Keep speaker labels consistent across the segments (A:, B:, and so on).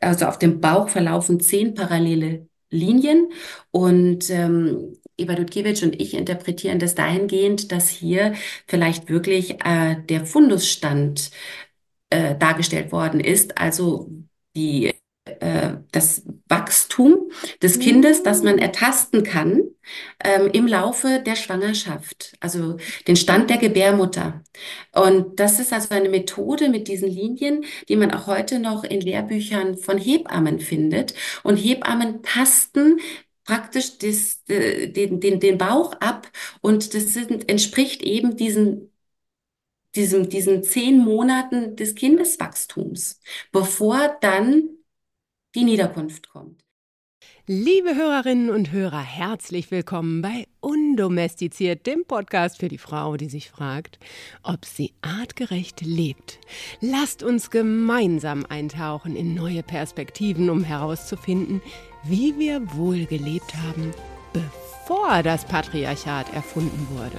A: also auf dem Bauch verlaufen zehn parallele Linien. Und ähm, Eva Dudkiewicz und ich interpretieren das dahingehend, dass hier vielleicht wirklich äh, der Fundusstand äh, dargestellt worden ist, also die äh, das Wachstum des Kindes, das man ertasten kann ähm, im Laufe der Schwangerschaft, also den Stand der Gebärmutter. Und das ist also eine Methode mit diesen Linien, die man auch heute noch in Lehrbüchern von Hebammen findet. Und Hebammen tasten praktisch das, äh, den, den, den Bauch ab und das sind, entspricht eben diesen diesem, diesen zehn Monaten des Kindeswachstums, bevor dann die Niederkunft kommt.
B: Liebe Hörerinnen und Hörer, herzlich willkommen bei Undomestiziert, dem Podcast für die Frau, die sich fragt, ob sie artgerecht lebt. Lasst uns gemeinsam eintauchen in neue Perspektiven, um herauszufinden, wie wir wohl gelebt haben, bevor das Patriarchat erfunden wurde.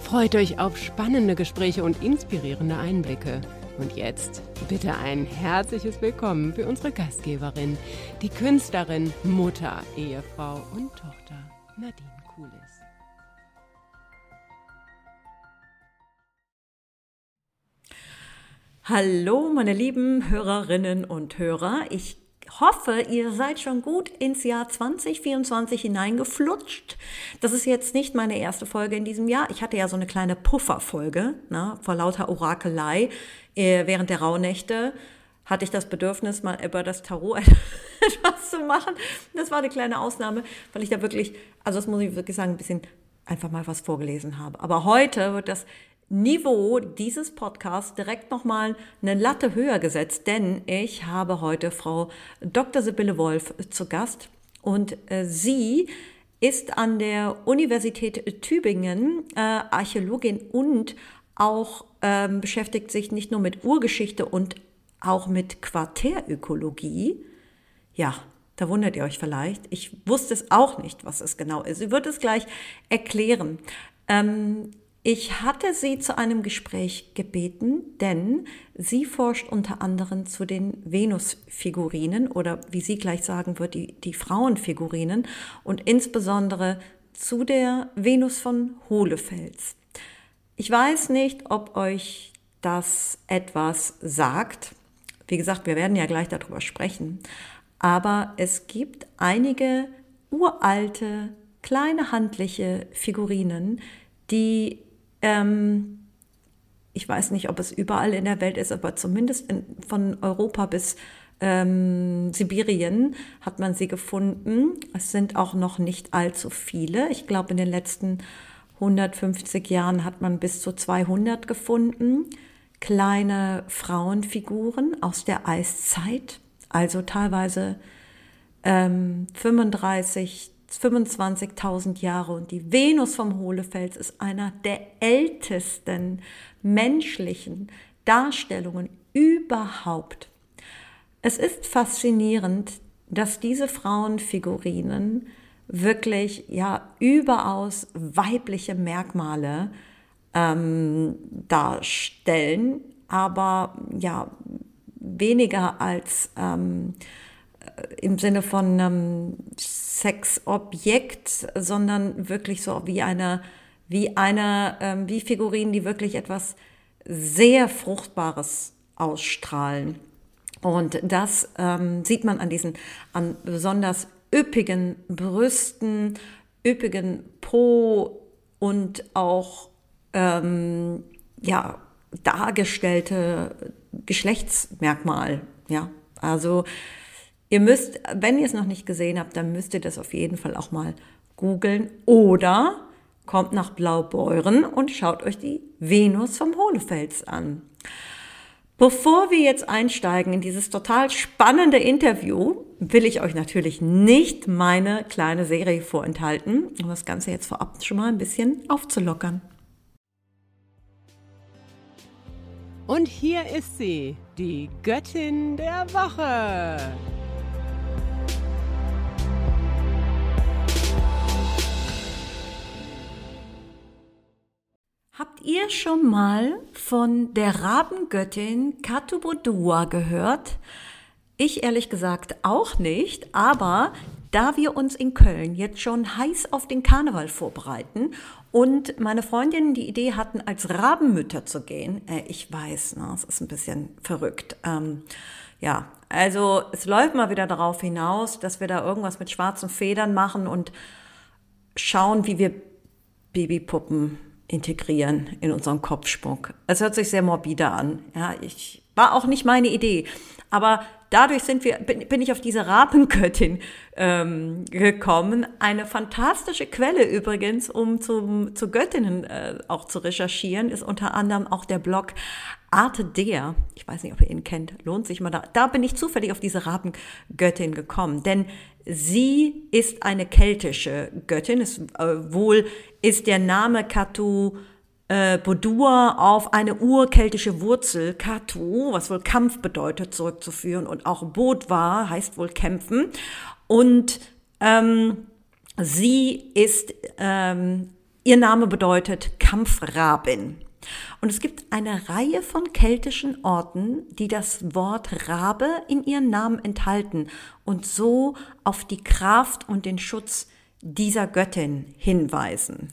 B: Freut euch auf spannende Gespräche und inspirierende Einblicke. Und jetzt bitte ein herzliches Willkommen für unsere Gastgeberin, die Künstlerin, Mutter, Ehefrau und Tochter Nadine Kulis.
C: Hallo, meine lieben Hörerinnen und Hörer. Ich hoffe, ihr seid schon gut ins Jahr 2024 hineingeflutscht. Das ist jetzt nicht meine erste Folge in diesem Jahr. Ich hatte ja so eine kleine Pufferfolge ne, vor lauter Orakelei äh, während der Rauhnächte. Hatte ich das Bedürfnis, mal über das Tarot etwas zu machen. Das war eine kleine Ausnahme, weil ich da wirklich, also das muss ich wirklich sagen, ein bisschen einfach mal was vorgelesen habe. Aber heute wird das Niveau dieses Podcasts direkt nochmal eine Latte höher gesetzt, denn ich habe heute Frau Dr. Sibylle Wolf zu Gast und äh, sie ist an der Universität Tübingen äh, Archäologin und auch ähm, beschäftigt sich nicht nur mit Urgeschichte und auch mit Quartärökologie. Ja, da wundert ihr euch vielleicht. Ich wusste es auch nicht, was es genau ist. Sie wird es gleich erklären. Ähm, ich hatte sie zu einem Gespräch gebeten, denn sie forscht unter anderem zu den Venus-Figurinen oder wie sie gleich sagen wird, die, die Frauenfigurinen und insbesondere zu der Venus von Hohlefels. Ich weiß nicht, ob euch das etwas sagt. Wie gesagt, wir werden ja gleich darüber sprechen. Aber es gibt einige uralte, kleine handliche Figurinen, die ähm, ich weiß nicht, ob es überall in der Welt ist, aber zumindest in, von Europa bis ähm, Sibirien hat man sie gefunden. Es sind auch noch nicht allzu viele. Ich glaube, in den letzten 150 Jahren hat man bis zu 200 gefunden. Kleine Frauenfiguren aus der Eiszeit, also teilweise ähm, 35 25.000 Jahre und die Venus vom Hohlefels ist einer der ältesten menschlichen Darstellungen überhaupt. Es ist faszinierend, dass diese Frauenfigurinen wirklich ja überaus weibliche Merkmale ähm, darstellen, aber ja weniger als ähm, im Sinne von ähm, Sexobjekt, sondern wirklich so wie eine, wie eine, ähm, wie Figurinen, die wirklich etwas sehr Fruchtbares ausstrahlen. Und das ähm, sieht man an diesen, an besonders üppigen Brüsten, üppigen Po und auch ähm, ja, dargestellte Geschlechtsmerkmal. Ja, also Ihr müsst, wenn ihr es noch nicht gesehen habt, dann müsst ihr das auf jeden Fall auch mal googeln oder kommt nach Blaubeuren und schaut euch die Venus vom Hohlefels an. Bevor wir jetzt einsteigen in dieses total spannende Interview, will ich euch natürlich nicht meine kleine Serie vorenthalten, um das Ganze jetzt vorab schon mal ein bisschen aufzulockern.
B: Und hier ist sie, die Göttin der Woche.
C: Habt ihr schon mal von der Rabengöttin Katubodua gehört? Ich ehrlich gesagt auch nicht, aber da wir uns in Köln jetzt schon heiß auf den Karneval vorbereiten und meine Freundinnen die Idee hatten, als Rabenmütter zu gehen, äh, ich weiß, ne, es ist ein bisschen verrückt. Ähm, ja, also es läuft mal wieder darauf hinaus, dass wir da irgendwas mit schwarzen Federn machen und schauen, wie wir Babypuppen integrieren in unseren Kopfspuck. Es hört sich sehr morbide an. Ja, ich war auch nicht meine Idee. Aber dadurch sind wir, bin, bin ich auf diese Rapengöttin ähm, gekommen. Eine fantastische Quelle übrigens, um zum, zu Göttinnen äh, auch zu recherchieren, ist unter anderem auch der Blog Arte der. Ich weiß nicht, ob ihr ihn kennt. Lohnt sich mal da. Da bin ich zufällig auf diese Rapengöttin gekommen. Denn sie ist eine keltische Göttin. Es, äh, wohl ist der Name Katu äh, Bodur auf eine urkeltische Wurzel, Katu, was wohl Kampf bedeutet, zurückzuführen. Und auch Bodwa heißt wohl kämpfen. Und ähm, sie ist, ähm, ihr Name bedeutet Kampfrabin. Und es gibt eine Reihe von keltischen Orten, die das Wort Rabe in ihren Namen enthalten und so auf die Kraft und den Schutz dieser Göttin hinweisen.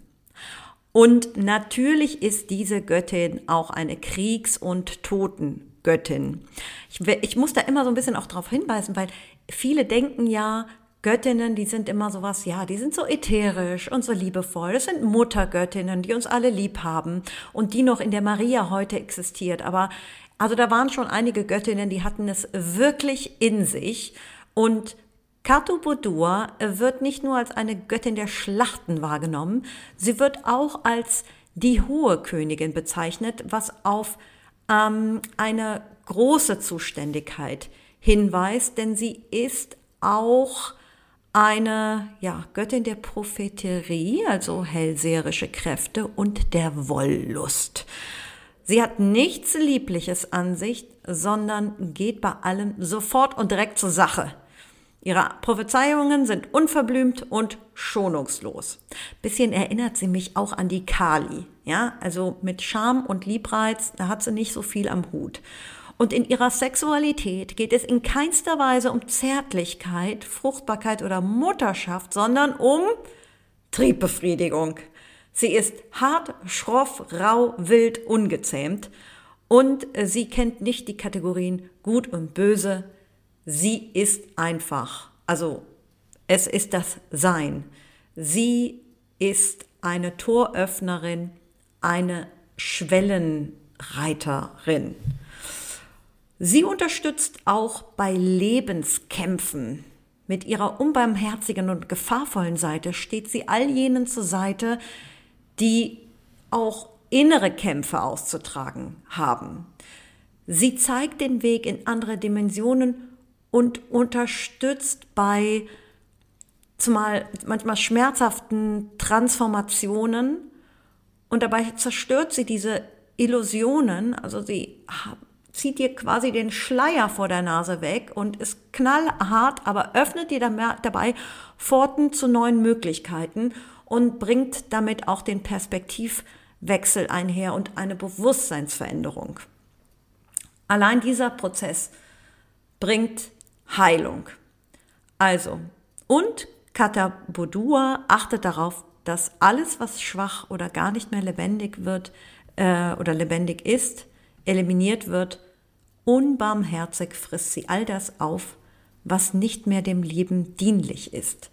C: Und natürlich ist diese Göttin auch eine Kriegs- und Totengöttin. Ich, ich muss da immer so ein bisschen auch darauf hinweisen, weil viele denken ja, Göttinnen, die sind immer sowas, ja, die sind so ätherisch und so liebevoll. Das sind Muttergöttinnen, die uns alle lieb haben und die noch in der Maria heute existiert. Aber also da waren schon einige Göttinnen, die hatten es wirklich in sich und Katubudur wird nicht nur als eine Göttin der Schlachten wahrgenommen, sie wird auch als die hohe Königin bezeichnet, was auf ähm, eine große Zuständigkeit hinweist, denn sie ist auch eine ja, Göttin der Propheterie, also hellseherische Kräfte und der Wollust. Sie hat nichts Liebliches an sich, sondern geht bei allem sofort und direkt zur Sache. Ihre Prophezeiungen sind unverblümt und schonungslos. Bisschen erinnert sie mich auch an die Kali. Ja, also mit Scham und Liebreiz, da hat sie nicht so viel am Hut. Und in ihrer Sexualität geht es in keinster Weise um Zärtlichkeit, Fruchtbarkeit oder Mutterschaft, sondern um Triebbefriedigung. Sie ist hart, schroff, rau, wild, ungezähmt und sie kennt nicht die Kategorien gut und böse, Sie ist einfach. Also es ist das Sein. Sie ist eine Toröffnerin, eine Schwellenreiterin. Sie unterstützt auch bei Lebenskämpfen. Mit ihrer unbarmherzigen und gefahrvollen Seite steht sie all jenen zur Seite, die auch innere Kämpfe auszutragen haben. Sie zeigt den Weg in andere Dimensionen und unterstützt bei zumal manchmal schmerzhaften Transformationen und dabei zerstört sie diese Illusionen, also sie zieht dir quasi den Schleier vor der Nase weg und ist knallhart, aber öffnet dir dabei Pforten zu neuen Möglichkeiten und bringt damit auch den Perspektivwechsel einher und eine Bewusstseinsveränderung. Allein dieser Prozess bringt Heilung. Also, und Katabodua achtet darauf, dass alles, was schwach oder gar nicht mehr lebendig wird äh, oder lebendig ist, eliminiert wird. Unbarmherzig frisst sie all das auf, was nicht mehr dem Leben dienlich ist.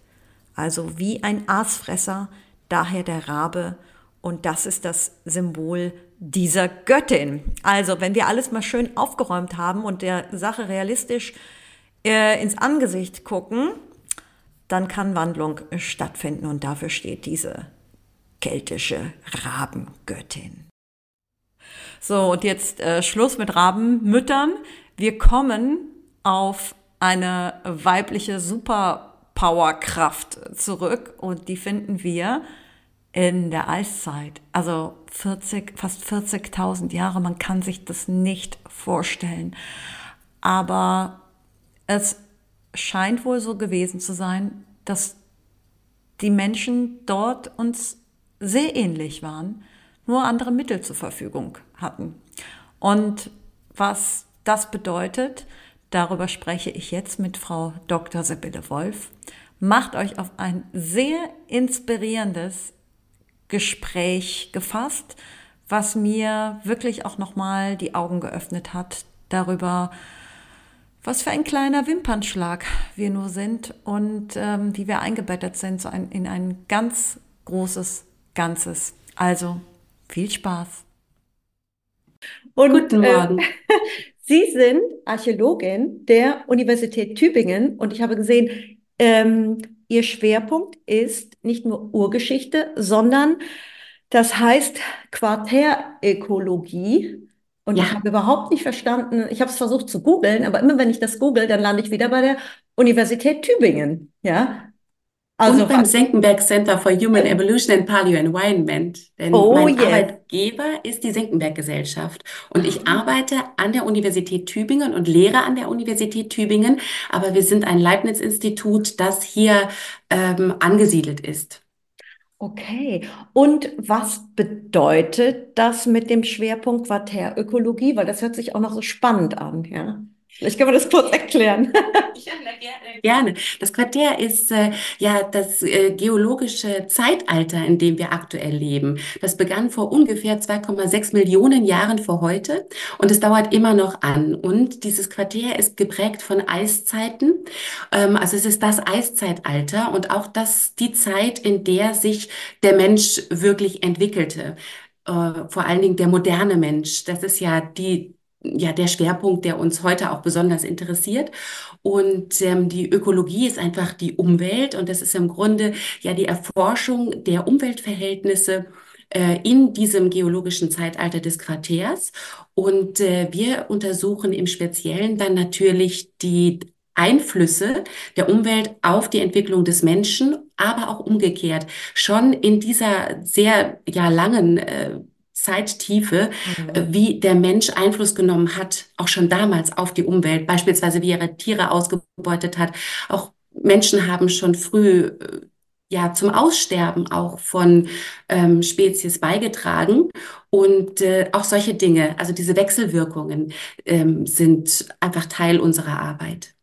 C: Also wie ein Aasfresser, daher der Rabe. Und das ist das Symbol dieser Göttin. Also wenn wir alles mal schön aufgeräumt haben und der Sache realistisch äh, ins Angesicht gucken, dann kann Wandlung stattfinden und dafür steht diese keltische Rabengöttin. So, und jetzt äh, Schluss mit Rabenmüttern. Wir kommen auf eine weibliche Superpowerkraft zurück und die finden wir in der Eiszeit. Also 40, fast 40.000 Jahre, man kann sich das nicht vorstellen. Aber es scheint wohl so gewesen zu sein, dass die Menschen dort uns sehr ähnlich waren, nur andere Mittel zur Verfügung hatten. Und was das bedeutet, Darüber spreche ich jetzt mit Frau Dr. Sibylle Wolf. Macht euch auf ein sehr inspirierendes Gespräch gefasst, was mir wirklich auch nochmal die Augen geöffnet hat darüber, was für ein kleiner Wimpernschlag wir nur sind und ähm, wie wir eingebettet sind so ein, in ein ganz großes Ganzes. Also viel Spaß.
A: Und, Guten äh, Morgen. Äh,
C: Sie sind Archäologin der Universität Tübingen und ich habe gesehen, ähm, Ihr Schwerpunkt ist nicht nur Urgeschichte, sondern das heißt Quartärökologie. Und ja. ich habe überhaupt nicht verstanden, ich habe es versucht zu googeln, aber immer wenn ich das google, dann lande ich wieder bei der Universität Tübingen. Ja,
A: also und beim Senckenberg Center for Human Evolution and Paleo-Environment. Denn oh, mein yes. Arbeitgeber ist die Senckenberg Gesellschaft. Und ich arbeite an der Universität Tübingen und lehre an der Universität Tübingen. Aber wir sind ein Leibniz-Institut, das hier ähm, angesiedelt ist.
C: Okay. Und was bedeutet das mit dem Schwerpunkt Quartärökologie? Weil das hört sich auch noch so spannend an, ja. Vielleicht können wir das kurz erklären.
A: ja, gerne. gerne. Das Quartär ist äh, ja das äh, geologische Zeitalter, in dem wir aktuell leben. Das begann vor ungefähr 2,6 Millionen Jahren vor heute und es dauert immer noch an. Und dieses Quartär ist geprägt von Eiszeiten. Ähm, also es ist das Eiszeitalter und auch das die Zeit, in der sich der Mensch wirklich entwickelte. Äh, vor allen Dingen der moderne Mensch. Das ist ja die ja der Schwerpunkt, der uns heute auch besonders interessiert. Und ähm, die Ökologie ist einfach die Umwelt und das ist im Grunde ja die Erforschung der Umweltverhältnisse äh, in diesem geologischen Zeitalter des Quartärs. Und äh, wir untersuchen im Speziellen dann natürlich die Einflüsse der Umwelt auf die Entwicklung des Menschen, aber auch umgekehrt. Schon in dieser sehr ja langen äh, Zeittiefe, mhm. wie der Mensch Einfluss genommen hat, auch schon damals auf die Umwelt, beispielsweise wie er Tiere ausgebeutet hat. Auch Menschen haben schon früh äh, ja zum Aussterben auch von ähm, Spezies beigetragen und äh, auch solche Dinge, also diese Wechselwirkungen ähm, sind einfach Teil unserer Arbeit.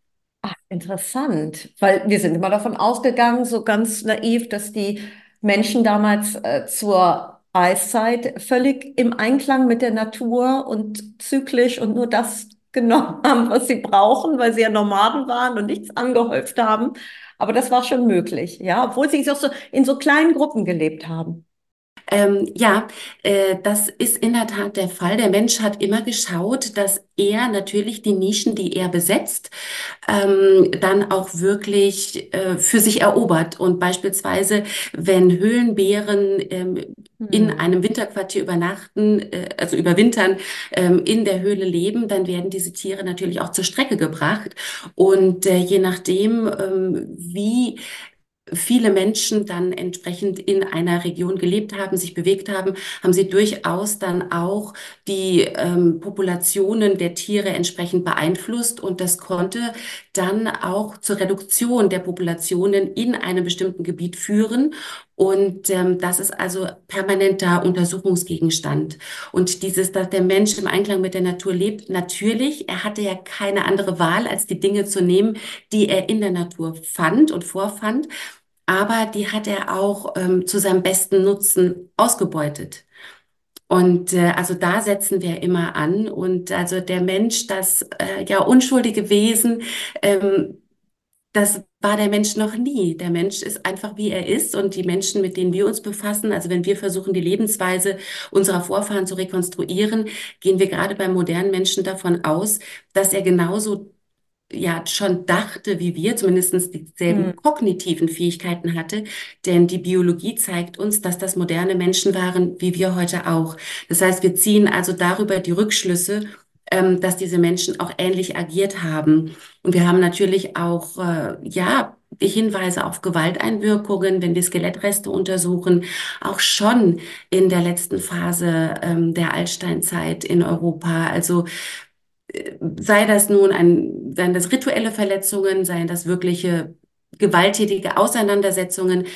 C: Ach, interessant, weil wir sind immer davon ausgegangen, so ganz naiv, dass die Menschen damals äh, zur Eiszeit völlig im Einklang mit der Natur und zyklisch und nur das genommen haben, was sie brauchen, weil sie ja Nomaden waren und nichts angehäuft haben. Aber das war schon möglich, ja, obwohl sie auch so in so kleinen Gruppen gelebt haben.
A: Ähm, ja, äh, das ist in der Tat der Fall. Der Mensch hat immer geschaut, dass er natürlich die Nischen, die er besetzt, ähm, dann auch wirklich äh, für sich erobert. Und beispielsweise, wenn Höhlenbären ähm, in hm. einem Winterquartier übernachten, äh, also überwintern, ähm, in der Höhle leben, dann werden diese Tiere natürlich auch zur Strecke gebracht. Und äh, je nachdem, ähm, wie viele Menschen dann entsprechend in einer Region gelebt haben, sich bewegt haben, haben sie durchaus dann auch die ähm, Populationen der Tiere entsprechend beeinflusst und das konnte dann auch zur Reduktion der Populationen in einem bestimmten Gebiet führen und ähm, das ist also permanenter Untersuchungsgegenstand. Und dieses, dass der Mensch im Einklang mit der Natur lebt, natürlich, er hatte ja keine andere Wahl, als die Dinge zu nehmen, die er in der Natur fand und vorfand. Aber die hat er auch ähm, zu seinem besten Nutzen ausgebeutet. Und äh, also da setzen wir immer an. Und also der Mensch, das äh, ja unschuldige Wesen, ähm, das war der Mensch noch nie. Der Mensch ist einfach, wie er ist. Und die Menschen, mit denen wir uns befassen, also wenn wir versuchen, die Lebensweise unserer Vorfahren zu rekonstruieren, gehen wir gerade beim modernen Menschen davon aus, dass er genauso ja schon dachte, wie wir, zumindest dieselben mhm. kognitiven Fähigkeiten hatte. Denn die Biologie zeigt uns, dass das moderne Menschen waren, wie wir heute auch. Das heißt, wir ziehen also darüber die Rückschlüsse ähm, dass diese Menschen auch ähnlich agiert haben. Und wir haben natürlich auch, äh, ja, die Hinweise auf Gewalteinwirkungen, wenn wir Skelettreste untersuchen, auch schon in der letzten Phase ähm, der Altsteinzeit in Europa. Also sei das nun ein, seien das rituelle Verletzungen, seien das wirkliche gewalttätige Auseinandersetzungen.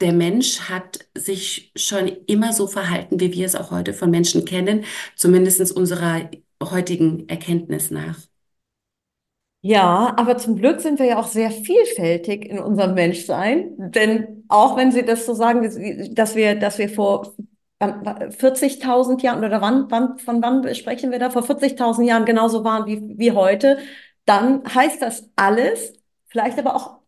A: Der Mensch hat sich schon immer so verhalten, wie wir es auch heute von Menschen kennen, zumindest unserer heutigen Erkenntnis nach.
C: Ja, aber zum Glück sind wir ja auch sehr vielfältig in unserem Menschsein. Denn auch wenn Sie das so sagen, dass wir, dass wir vor 40.000 Jahren oder wann, wann, von wann sprechen wir da? Vor 40.000 Jahren genauso waren wie, wie heute, dann heißt das alles, vielleicht aber auch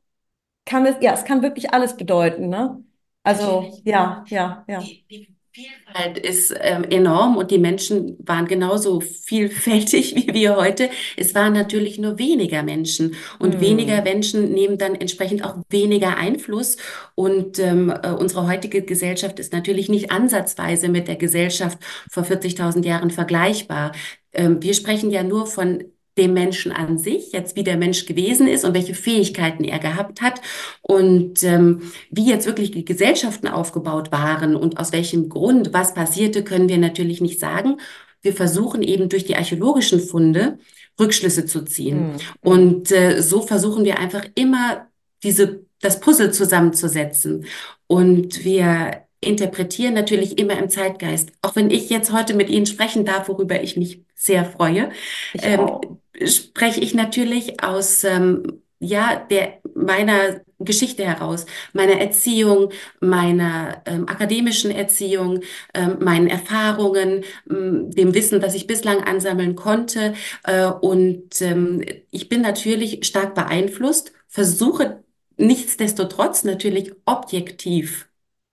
C: kann es, ja, es kann wirklich alles bedeuten, ne? Also, ja, ja, ja.
A: Die, die Vielfalt ist ähm, enorm und die Menschen waren genauso vielfältig wie wir heute. Es waren natürlich nur weniger Menschen und hm. weniger Menschen nehmen dann entsprechend auch weniger Einfluss. Und ähm, äh, unsere heutige Gesellschaft ist natürlich nicht ansatzweise mit der Gesellschaft vor 40.000 Jahren vergleichbar. Ähm, wir sprechen ja nur von dem Menschen an sich, jetzt wie der Mensch gewesen ist und welche Fähigkeiten er gehabt hat und ähm, wie jetzt wirklich die Gesellschaften aufgebaut waren und aus welchem Grund was passierte, können wir natürlich nicht sagen. Wir versuchen eben durch die archäologischen Funde Rückschlüsse zu ziehen. Mhm. Und äh, so versuchen wir einfach immer diese, das Puzzle zusammenzusetzen. Und wir interpretieren natürlich immer im Zeitgeist. Auch wenn ich jetzt heute mit Ihnen sprechen darf, worüber ich mich sehr freue, ähm, spreche ich natürlich aus ähm, ja der meiner Geschichte heraus, meiner Erziehung, meiner ähm, akademischen Erziehung, ähm, meinen Erfahrungen, ähm, dem Wissen, was ich bislang ansammeln konnte. Äh, und ähm, ich bin natürlich stark beeinflusst, versuche nichtsdestotrotz natürlich objektiv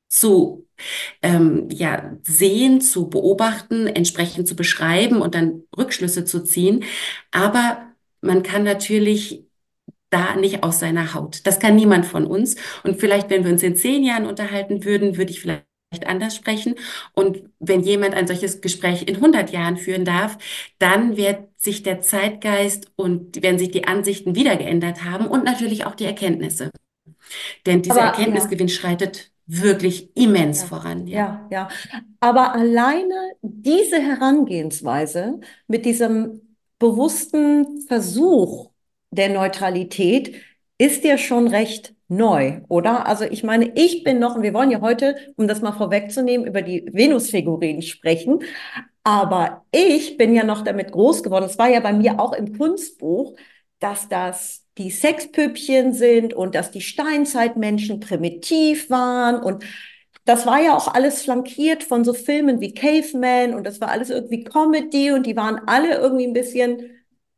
A: zu ähm, ja, sehen, zu beobachten, entsprechend zu beschreiben und dann Rückschlüsse zu ziehen. Aber man kann natürlich da nicht aus seiner Haut. Das kann niemand von uns. Und vielleicht, wenn wir uns in zehn Jahren unterhalten würden, würde ich vielleicht anders sprechen. Und wenn jemand ein solches Gespräch in 100 Jahren führen darf, dann wird sich der Zeitgeist und werden sich die Ansichten wieder geändert haben und natürlich auch die Erkenntnisse. Denn dieser Aber, Erkenntnisgewinn ja. schreitet wirklich immens
C: ja,
A: voran.
C: Ja. ja, ja. Aber alleine diese Herangehensweise mit diesem bewussten Versuch der Neutralität ist ja schon recht neu, oder? Also ich meine, ich bin noch, und wir wollen ja heute, um das mal vorwegzunehmen, über die Venusfiguren sprechen, aber ich bin ja noch damit groß geworden, es war ja bei mir auch im Kunstbuch, dass das die Sexpüppchen sind und dass die Steinzeitmenschen primitiv waren und das war ja auch alles flankiert von so Filmen wie Caveman und das war alles irgendwie Comedy und die waren alle irgendwie ein bisschen,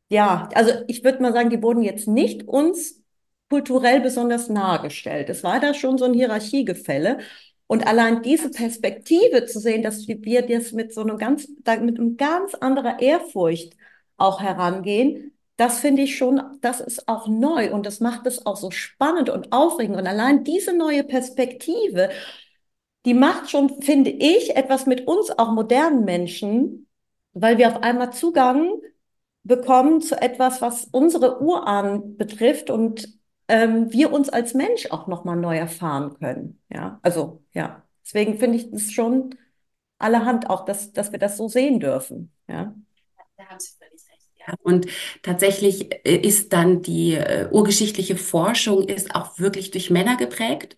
C: ja, also ich würde mal sagen, die wurden jetzt nicht uns kulturell besonders nahe gestellt. Es war da schon so ein Hierarchiegefälle. Und allein diese Perspektive zu sehen, dass wir das mit so einem ganz, mit einem ganz anderer Ehrfurcht auch herangehen, das finde ich schon, das ist auch neu und das macht es auch so spannend und aufregend. Und allein diese neue Perspektive, die macht schon, finde ich, etwas mit uns, auch modernen Menschen, weil wir auf einmal Zugang bekommen zu etwas, was unsere Urahnen betrifft und ähm, wir uns als Mensch auch nochmal neu erfahren können. Ja, also ja, deswegen finde ich es schon allerhand auch, dass, dass wir das so sehen dürfen. Ja.
A: Und tatsächlich äh, ist dann die äh, urgeschichtliche Forschung ist auch wirklich durch Männer geprägt.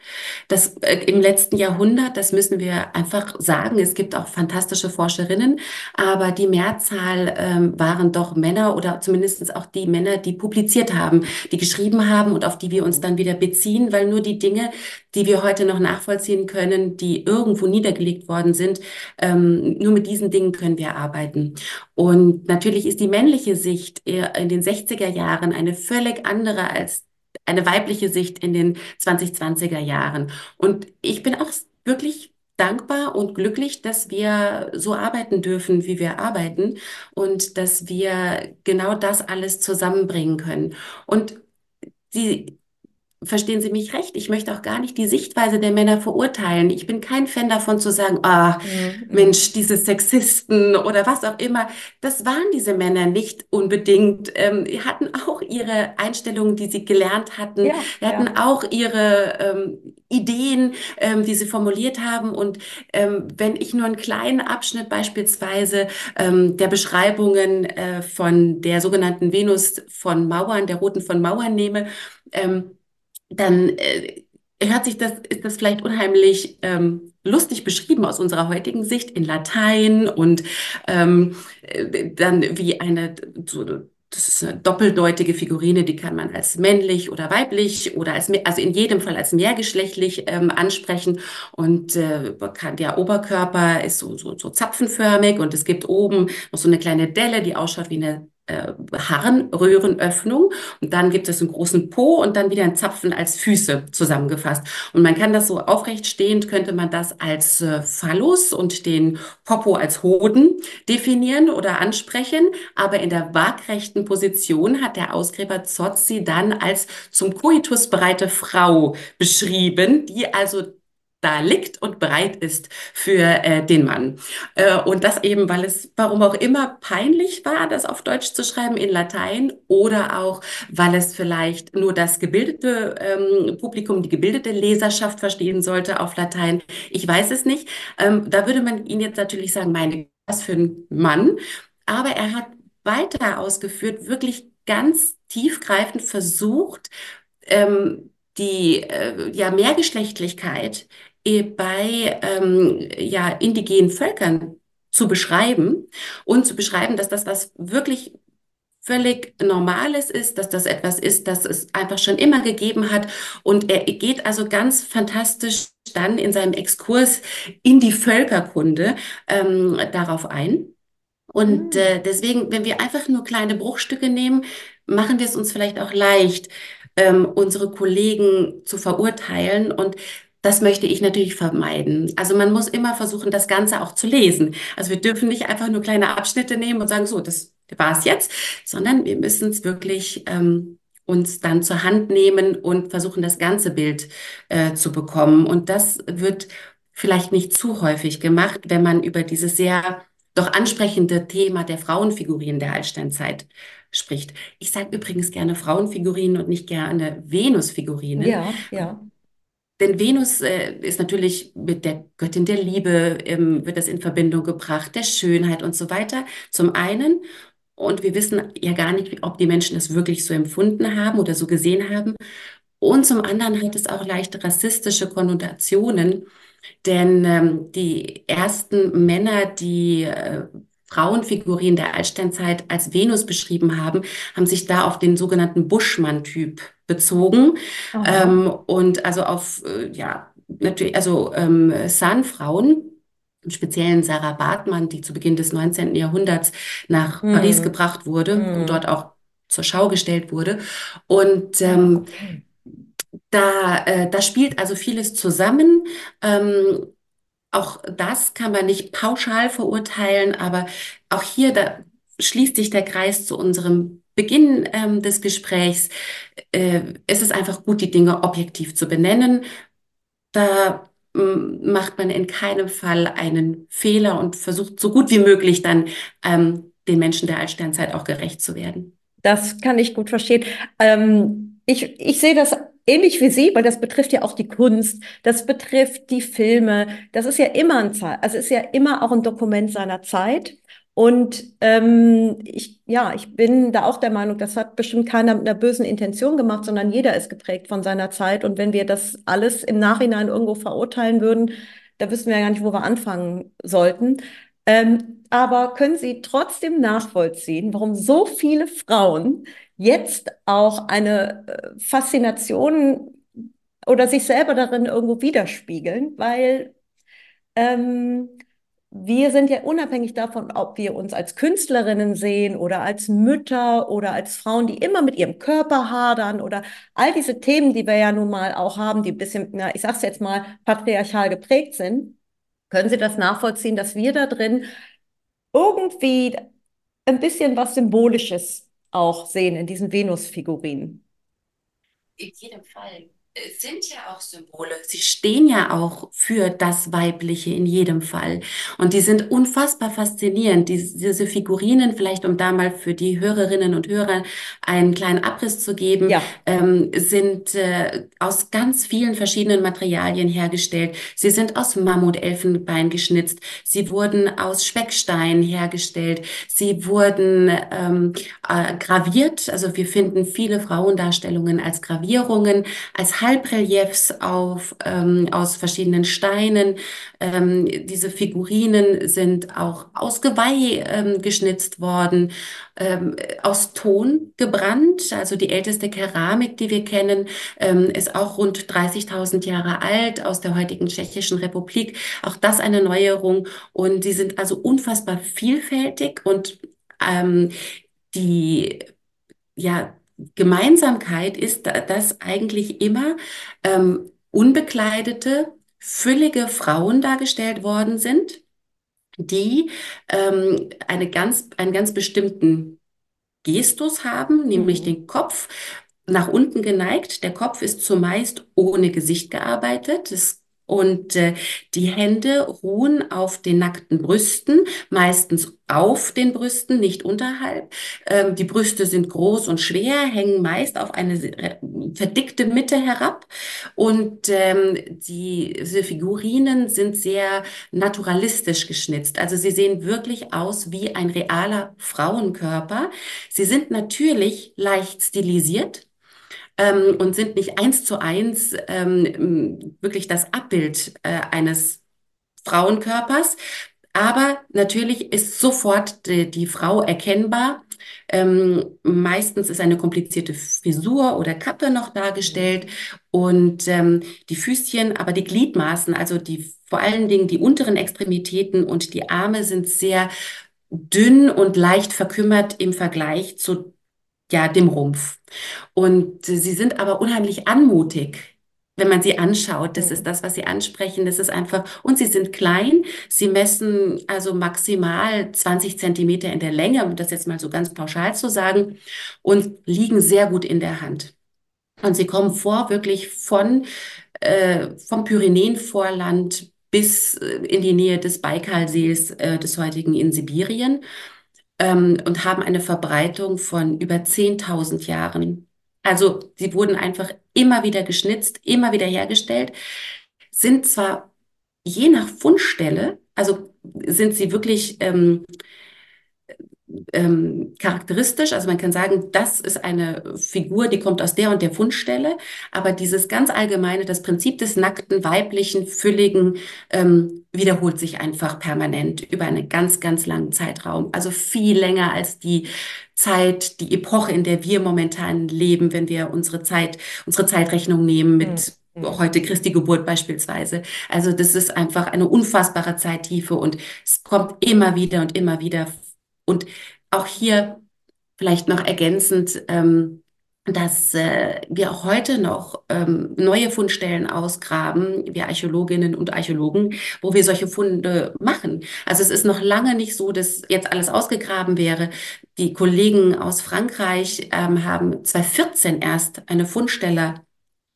A: Das äh, im letzten Jahrhundert, das müssen wir einfach sagen. Es gibt auch fantastische Forscherinnen, aber die Mehrzahl ähm, waren doch Männer oder zumindest auch die Männer, die publiziert haben, die geschrieben haben und auf die wir uns dann wieder beziehen, weil nur die Dinge, die wir heute noch nachvollziehen können, die irgendwo niedergelegt worden sind, ähm, nur mit diesen Dingen können wir arbeiten. Und natürlich ist die männliche Sicht in den 60er Jahren eine völlig andere als eine weibliche Sicht in den 2020er Jahren. Und ich bin auch wirklich dankbar und glücklich, dass wir so arbeiten dürfen, wie wir arbeiten und dass wir genau das alles zusammenbringen können. Und die verstehen Sie mich recht, ich möchte auch gar nicht die Sichtweise der Männer verurteilen. Ich bin kein Fan davon zu sagen, ah, mhm. Mensch, diese Sexisten oder was auch immer. Das waren diese Männer nicht unbedingt. Ähm, hatten auch ihre Einstellungen, die sie gelernt hatten. Ja, hatten ja. auch ihre ähm, Ideen, ähm, die sie formuliert haben. Und ähm, wenn ich nur einen kleinen Abschnitt beispielsweise ähm, der Beschreibungen äh, von der sogenannten Venus von Mauern, der Roten von Mauern nehme, ähm, dann äh, hört sich das, ist das vielleicht unheimlich ähm, lustig beschrieben aus unserer heutigen Sicht in Latein und ähm, äh, dann wie eine so das ist eine doppeldeutige Figurine, die kann man als männlich oder weiblich oder als, also in jedem Fall als mehrgeschlechtlich ähm, ansprechen. Und äh, kann, der Oberkörper ist so, so, so zapfenförmig und es gibt oben noch so eine kleine Delle, die ausschaut wie eine äh, Harnröhrenöffnung und dann gibt es einen großen Po und dann wieder ein Zapfen als Füße zusammengefasst. Und man kann das so aufrecht stehend, könnte man das als äh, Phallus und den Popo als Hoden definieren oder ansprechen. Aber in der waagrechten Position hat der Ausgräber Zott sie dann als zum Koitus bereite Frau beschrieben, die also da liegt und bereit ist für äh, den Mann. Äh, und das eben, weil es, warum auch immer, peinlich war, das auf Deutsch zu schreiben in Latein oder auch, weil es vielleicht nur das gebildete ähm, Publikum, die gebildete Leserschaft verstehen sollte auf Latein. Ich weiß es nicht. Ähm, da würde man ihn jetzt natürlich sagen, meine, was für ein Mann. Aber er hat weiter ausgeführt, wirklich ganz tiefgreifend versucht, ähm, die äh, ja Mehrgeschlechtlichkeit äh, bei ähm, ja indigenen Völkern zu beschreiben und zu beschreiben, dass das was wirklich völlig Normales ist, dass das etwas ist, das es einfach schon immer gegeben hat. Und er geht also ganz fantastisch dann in seinem Exkurs in die Völkerkunde ähm, darauf ein. Und mhm. äh, deswegen, wenn wir einfach nur kleine Bruchstücke nehmen, machen wir es uns vielleicht auch leicht, ähm, unsere Kollegen zu verurteilen. Und das möchte ich natürlich vermeiden. Also man muss immer versuchen, das Ganze auch zu lesen. Also wir dürfen nicht einfach nur kleine Abschnitte nehmen und sagen, so, das war es jetzt, sondern wir müssen es wirklich ähm, uns dann zur Hand nehmen und versuchen, das ganze Bild äh, zu bekommen. Und das wird vielleicht nicht zu häufig gemacht, wenn man über dieses sehr doch ansprechende Thema der Frauenfiguren der Altsteinzeit spricht. Ich sage übrigens gerne Frauenfigurinen und nicht gerne Venusfigurinen.
C: Ja, ja.
A: Denn Venus äh, ist natürlich mit der Göttin der Liebe, ähm, wird das in Verbindung gebracht, der Schönheit und so weiter. Zum einen. Und wir wissen ja gar nicht, ob die Menschen das wirklich so empfunden haben oder so gesehen haben. Und zum anderen hat es auch leicht rassistische Konnotationen, denn ähm, die ersten Männer, die äh, Frauenfiguren der Altsteinzeit als Venus beschrieben haben, haben sich da auf den sogenannten Buschmann-Typ bezogen. Ähm, und also auf, äh, ja, natürlich, also ähm, San-Frauen, im speziellen Sarah Bartmann, die zu Beginn des 19. Jahrhunderts nach mhm. Paris gebracht wurde mhm. und dort auch zur Schau gestellt wurde. Und ähm, okay. da, äh, da spielt also vieles zusammen. Ähm, auch das kann man nicht pauschal verurteilen, aber auch hier da schließt sich der Kreis zu unserem Beginn ähm, des Gesprächs. Äh, es ist einfach gut, die Dinge objektiv zu benennen. Da macht man in keinem Fall einen Fehler und versucht so gut wie möglich dann ähm, den Menschen der Altsternzeit auch gerecht zu werden.
C: Das kann ich gut verstehen. Ähm, ich, ich sehe das ähnlich wie Sie, weil das betrifft ja auch die Kunst, das betrifft die Filme. Das ist ja immer ein Zeit, also ist ja immer auch ein Dokument seiner Zeit. Und ähm, ich, ja, ich bin da auch der Meinung, das hat bestimmt keiner mit einer bösen Intention gemacht, sondern jeder ist geprägt von seiner Zeit. Und wenn wir das alles im Nachhinein irgendwo verurteilen würden, da wüssten wir ja gar nicht, wo wir anfangen sollten. Ähm, aber können Sie trotzdem nachvollziehen, warum so viele Frauen jetzt auch eine äh, Faszination oder sich selber darin irgendwo widerspiegeln, weil ähm, wir sind ja unabhängig davon, ob wir uns als Künstlerinnen sehen oder als Mütter oder als Frauen, die immer mit ihrem Körper hadern oder all diese Themen, die wir ja nun mal auch haben, die ein bisschen, na, ich sag's jetzt mal, patriarchal geprägt sind. Können Sie das nachvollziehen, dass wir da drin irgendwie ein bisschen was Symbolisches auch sehen in diesen Venus-Figurinen.
A: In jedem Fall sind ja auch Symbole. Sie stehen ja auch für das Weibliche in jedem Fall. Und die sind unfassbar faszinierend. Diese, diese Figurinen, vielleicht um da mal für die Hörerinnen und Hörer einen kleinen Abriss zu geben, ja. ähm, sind äh, aus ganz vielen verschiedenen Materialien hergestellt. Sie sind aus Mammutelfenbein geschnitzt. Sie wurden aus Speckstein hergestellt. Sie wurden ähm, äh, graviert. Also wir finden viele Frauendarstellungen als Gravierungen, als Halbreliefs auf, ähm, aus verschiedenen Steinen. Ähm, diese Figurinen sind auch aus Geweih ähm, geschnitzt worden, ähm, aus Ton gebrannt. Also die älteste Keramik, die wir kennen, ähm, ist auch rund 30.000 Jahre alt aus der heutigen Tschechischen Republik. Auch das eine Neuerung. Und sie sind also unfassbar vielfältig und ähm, die ja, Gemeinsamkeit ist, dass eigentlich immer ähm, unbekleidete, füllige Frauen dargestellt worden sind, die ähm, eine ganz, einen ganz bestimmten Gestus haben, nämlich mhm. den Kopf nach unten geneigt. Der Kopf ist zumeist ohne Gesicht gearbeitet. Das und äh, die Hände ruhen auf den nackten Brüsten, meistens auf den Brüsten, nicht unterhalb. Ähm, die Brüste sind groß und schwer, hängen meist auf eine verdickte Mitte herab. Und ähm, die, diese Figurinen sind sehr naturalistisch geschnitzt. Also sie sehen wirklich aus wie ein realer Frauenkörper. Sie sind natürlich leicht stilisiert ähm, und sind nicht eins zu eins ähm, wirklich das Abbild äh, eines Frauenkörpers. Aber natürlich ist sofort die, die Frau erkennbar. Ähm, meistens ist eine komplizierte Frisur oder Kappe noch dargestellt und ähm, die Füßchen, aber die Gliedmaßen, also die vor allen Dingen die unteren Extremitäten und die Arme sind sehr dünn und leicht verkümmert im Vergleich zu ja, dem Rumpf. Und sie sind aber unheimlich anmutig. Wenn man sie anschaut, das ist das, was sie ansprechen. Das ist einfach, und sie sind klein. Sie messen also maximal 20 Zentimeter in der Länge, um das jetzt mal so ganz pauschal zu sagen, und liegen sehr gut in der Hand. Und sie kommen vor wirklich von, äh, vom Pyrenäenvorland bis äh, in die Nähe des Baikalsees, äh, des heutigen in Sibirien ähm, und haben eine Verbreitung von über 10.000 Jahren. Also sie wurden einfach immer wieder geschnitzt, immer wieder hergestellt, sind zwar je nach Fundstelle, also sind sie wirklich ähm, ähm, charakteristisch. Also man kann sagen, das ist eine Figur, die kommt aus der und der Fundstelle. Aber dieses ganz allgemeine, das Prinzip des nackten, weiblichen, fülligen, ähm, wiederholt sich einfach permanent über einen ganz, ganz langen Zeitraum. Also viel länger als die Zeit, die Epoche, in der wir momentan leben, wenn wir unsere Zeit, unsere Zeitrechnung nehmen mit mhm. heute Christi Geburt beispielsweise. Also das ist einfach eine unfassbare Zeittiefe und es kommt immer wieder und immer wieder und auch hier vielleicht noch ergänzend, ähm, dass äh, wir auch heute noch ähm, neue Fundstellen ausgraben, wir Archäologinnen und Archäologen, wo wir solche Funde machen. Also es ist noch lange nicht so, dass jetzt alles ausgegraben wäre. Die Kollegen aus Frankreich ähm, haben 2014 erst eine Fundstelle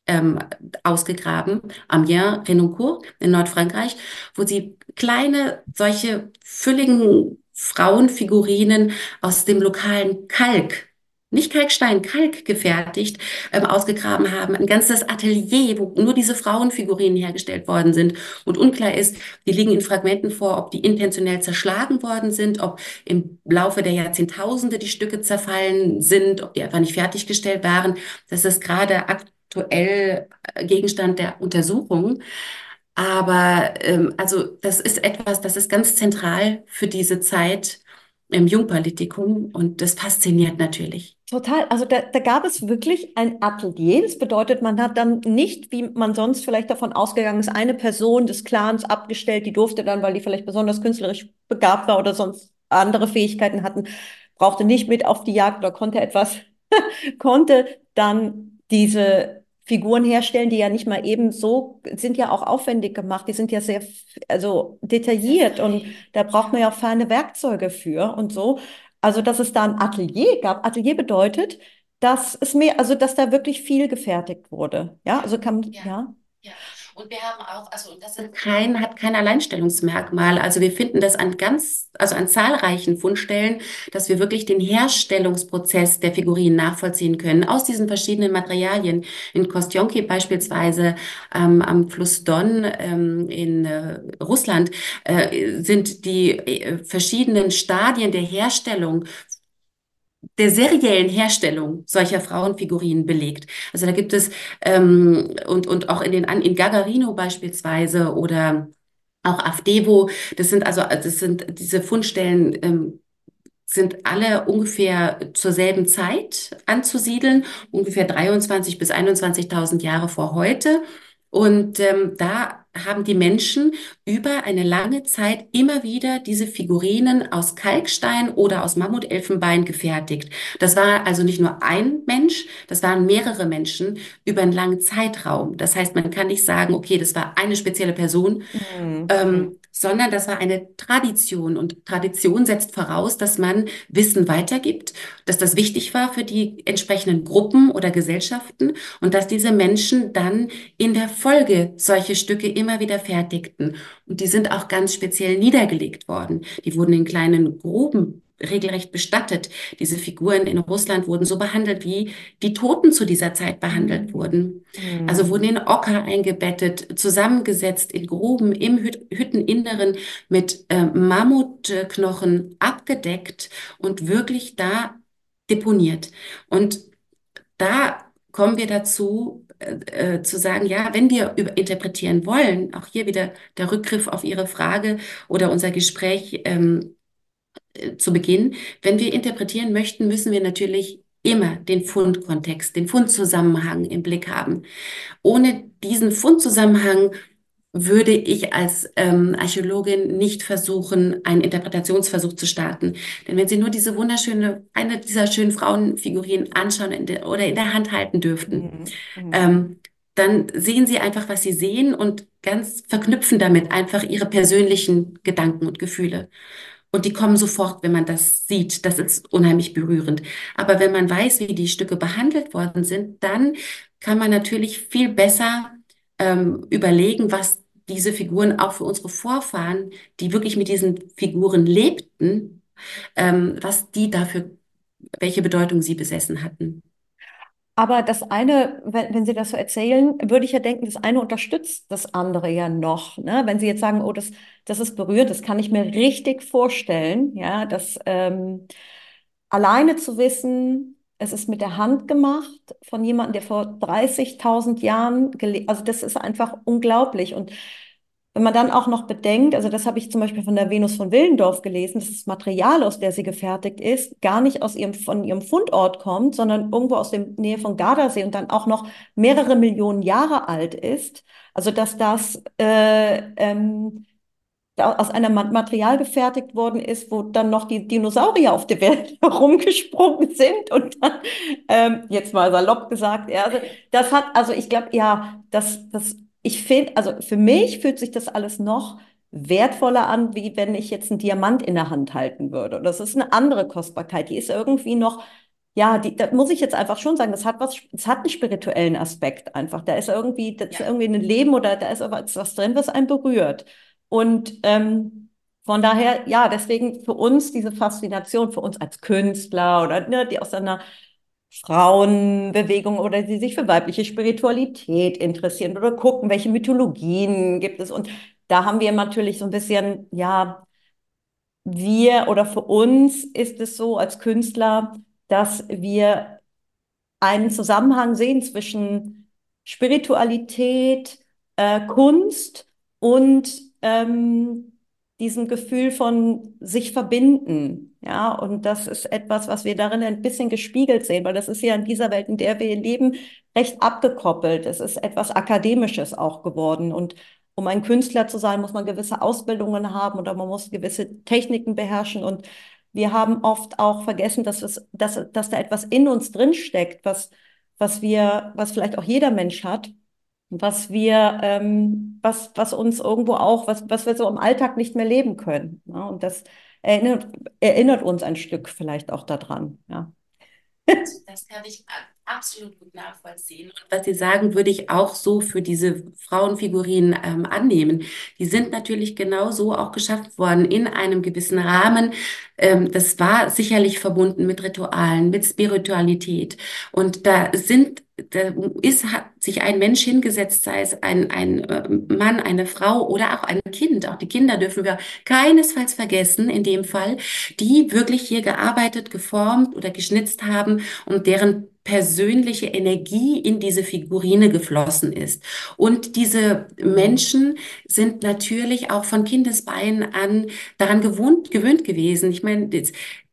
A: ähm, ausgegraben, Amiens, Renoncourt in Nordfrankreich, wo sie kleine solche fülligen Frauenfigurinen aus dem lokalen Kalk, nicht Kalkstein, Kalk gefertigt, ähm, ausgegraben haben. Ein ganzes Atelier, wo nur diese Frauenfigurinen hergestellt worden sind. Und unklar ist, die liegen in Fragmenten vor, ob die intentionell zerschlagen worden sind, ob im Laufe der Jahrzehntausende die Stücke zerfallen sind, ob die einfach nicht fertiggestellt waren. Das ist gerade aktuell äh, Gegenstand der Untersuchung. Aber ähm, also das ist etwas, das ist ganz zentral für diese Zeit im Jungpolitikum und das fasziniert natürlich.
C: Total. Also da, da gab es wirklich ein Atelier. Das bedeutet, man hat dann nicht, wie man sonst vielleicht davon ausgegangen ist, eine Person des Clans abgestellt, die durfte dann, weil die vielleicht besonders künstlerisch begabt war oder sonst andere Fähigkeiten hatten, brauchte nicht mit auf die Jagd oder konnte etwas, konnte dann diese Figuren herstellen, die ja nicht mal eben so, sind ja auch aufwendig gemacht, die sind ja sehr, also detailliert und da braucht man ja auch feine Werkzeuge für und so. Also, dass es da ein Atelier gab. Atelier bedeutet, dass es mehr, also dass da wirklich viel gefertigt wurde. Ja, also kann, ja. ja.
A: ja. Und wir haben auch, also das ist kein, hat kein Alleinstellungsmerkmal. Also wir finden das an ganz, also an zahlreichen Fundstellen, dass wir wirklich den Herstellungsprozess der Figurinen nachvollziehen können aus diesen verschiedenen Materialien. In Kostjonki beispielsweise ähm, am Fluss Don ähm, in äh, Russland äh, sind die äh, verschiedenen Stadien der Herstellung der seriellen Herstellung solcher Frauenfigurinen belegt. Also da gibt es ähm, und und auch in den in Gagarino beispielsweise oder auch Avdevo, das sind also das sind diese Fundstellen ähm, sind alle ungefähr zur selben Zeit anzusiedeln, ungefähr 23 bis 21.000 Jahre vor heute. Und ähm, da haben die Menschen über eine lange Zeit immer wieder diese Figurinen aus Kalkstein oder aus Mammutelfenbein gefertigt. Das war also nicht nur ein Mensch, das waren mehrere Menschen über einen langen Zeitraum. Das heißt, man kann nicht sagen, okay, das war eine spezielle Person, mhm. ähm, sondern das war eine Tradition. Und Tradition setzt voraus, dass man Wissen weitergibt, dass das wichtig war für die entsprechenden Gruppen oder Gesellschaften und dass diese Menschen dann in der Folge solche Stücke immer wieder fertigten. Und die sind auch ganz speziell niedergelegt worden. Die wurden in kleinen Gruben regelrecht bestattet. Diese Figuren in Russland wurden so behandelt, wie die Toten zu dieser Zeit behandelt wurden. Mhm. Also wurden in Ocker eingebettet, zusammengesetzt in Gruben im Hüt Hütteninneren mit äh, Mammutknochen abgedeckt und wirklich da deponiert. Und da kommen wir dazu, äh, äh, zu sagen, ja, wenn wir über interpretieren wollen, auch hier wieder der Rückgriff auf Ihre Frage oder unser Gespräch ähm, äh, zu Beginn, wenn wir interpretieren möchten, müssen wir natürlich immer den Fundkontext, den Fundzusammenhang im Blick haben. Ohne diesen Fundzusammenhang würde ich als ähm, Archäologin nicht versuchen, einen Interpretationsversuch zu starten. Denn wenn Sie nur diese wunderschöne, eine dieser schönen Frauenfigurinen anschauen in der, oder in der Hand halten dürften, mhm. mhm. ähm, dann sehen Sie einfach, was Sie sehen und ganz verknüpfen damit einfach Ihre persönlichen Gedanken und Gefühle. Und die kommen sofort, wenn man das sieht. Das ist unheimlich berührend. Aber wenn man weiß, wie die Stücke behandelt worden sind, dann kann man natürlich viel besser ähm, überlegen, was diese Figuren auch für unsere Vorfahren, die wirklich mit diesen Figuren lebten, ähm, was die dafür, welche Bedeutung sie besessen hatten.
C: Aber das eine, wenn, wenn Sie das so erzählen, würde ich ja denken, das eine unterstützt das andere ja noch. Ne? Wenn Sie jetzt sagen, oh, das, das ist berührt, das kann ich mir richtig vorstellen, ja, dass ähm, alleine zu wissen, es ist mit der Hand gemacht von jemandem, der vor 30.000 Jahren gelebt, also das ist einfach unglaublich. Und wenn man dann auch noch bedenkt, also das habe ich zum Beispiel von der Venus von Willendorf gelesen, dass das Material, aus der sie gefertigt ist, gar nicht aus ihrem, von ihrem Fundort kommt, sondern irgendwo aus der Nähe von Gardasee und dann auch noch mehrere Millionen Jahre alt ist. Also dass das äh, ähm, aus einem Material gefertigt worden ist, wo dann noch die Dinosaurier auf der Welt herumgesprungen sind und dann, ähm, jetzt mal salopp gesagt, ja, also das hat, also ich glaube, ja, das, das ich finde, also für mich fühlt sich das alles noch wertvoller an, wie wenn ich jetzt einen Diamant in der Hand halten würde. Das ist eine andere Kostbarkeit. Die ist irgendwie noch, ja, die, da muss ich jetzt einfach schon sagen, das hat was, das hat einen spirituellen Aspekt einfach. Da ist irgendwie, da ist ja. irgendwie ein Leben oder da ist was drin, was einen berührt. Und ähm, von daher, ja, deswegen für uns diese Faszination, für uns als Künstler oder ne, die aus einer Frauenbewegung oder die sich für weibliche Spiritualität interessieren oder gucken, welche Mythologien gibt es. Und da haben wir natürlich so ein bisschen, ja, wir oder für uns ist es so als Künstler, dass wir einen Zusammenhang sehen zwischen Spiritualität, äh, Kunst und ähm, diesem Gefühl von sich verbinden. Ja, und das ist etwas, was wir darin ein bisschen gespiegelt sehen, weil das ist ja in dieser Welt, in der wir leben, recht abgekoppelt. Es ist etwas Akademisches auch geworden. Und um ein Künstler zu sein, muss man gewisse Ausbildungen haben oder man muss gewisse Techniken beherrschen. Und wir haben oft auch vergessen, dass, es, dass, dass da etwas in uns drin steckt, was, was wir, was vielleicht auch jeder Mensch hat, was wir, ähm, was, was uns irgendwo auch, was, was wir so im Alltag nicht mehr leben können. Ja? Und das erinnert, erinnert uns ein Stück vielleicht auch daran. Ja.
A: Das kann ich absolut gut nachvollziehen. Und was Sie sagen, würde ich auch so für diese Frauenfigurinen ähm, annehmen. Die sind natürlich genau so auch geschafft worden in einem gewissen Rahmen. Ähm, das war sicherlich verbunden mit Ritualen, mit Spiritualität. Und da sind da ist, hat sich ein Mensch hingesetzt, sei es ein, ein äh, Mann, eine Frau oder auch ein Kind. Auch die Kinder dürfen wir keinesfalls vergessen, in dem Fall, die wirklich hier gearbeitet, geformt oder geschnitzt haben und deren persönliche Energie in diese Figurine geflossen ist. Und diese Menschen sind natürlich auch von Kindesbeinen an daran gewohnt, gewöhnt gewesen. Ich meine,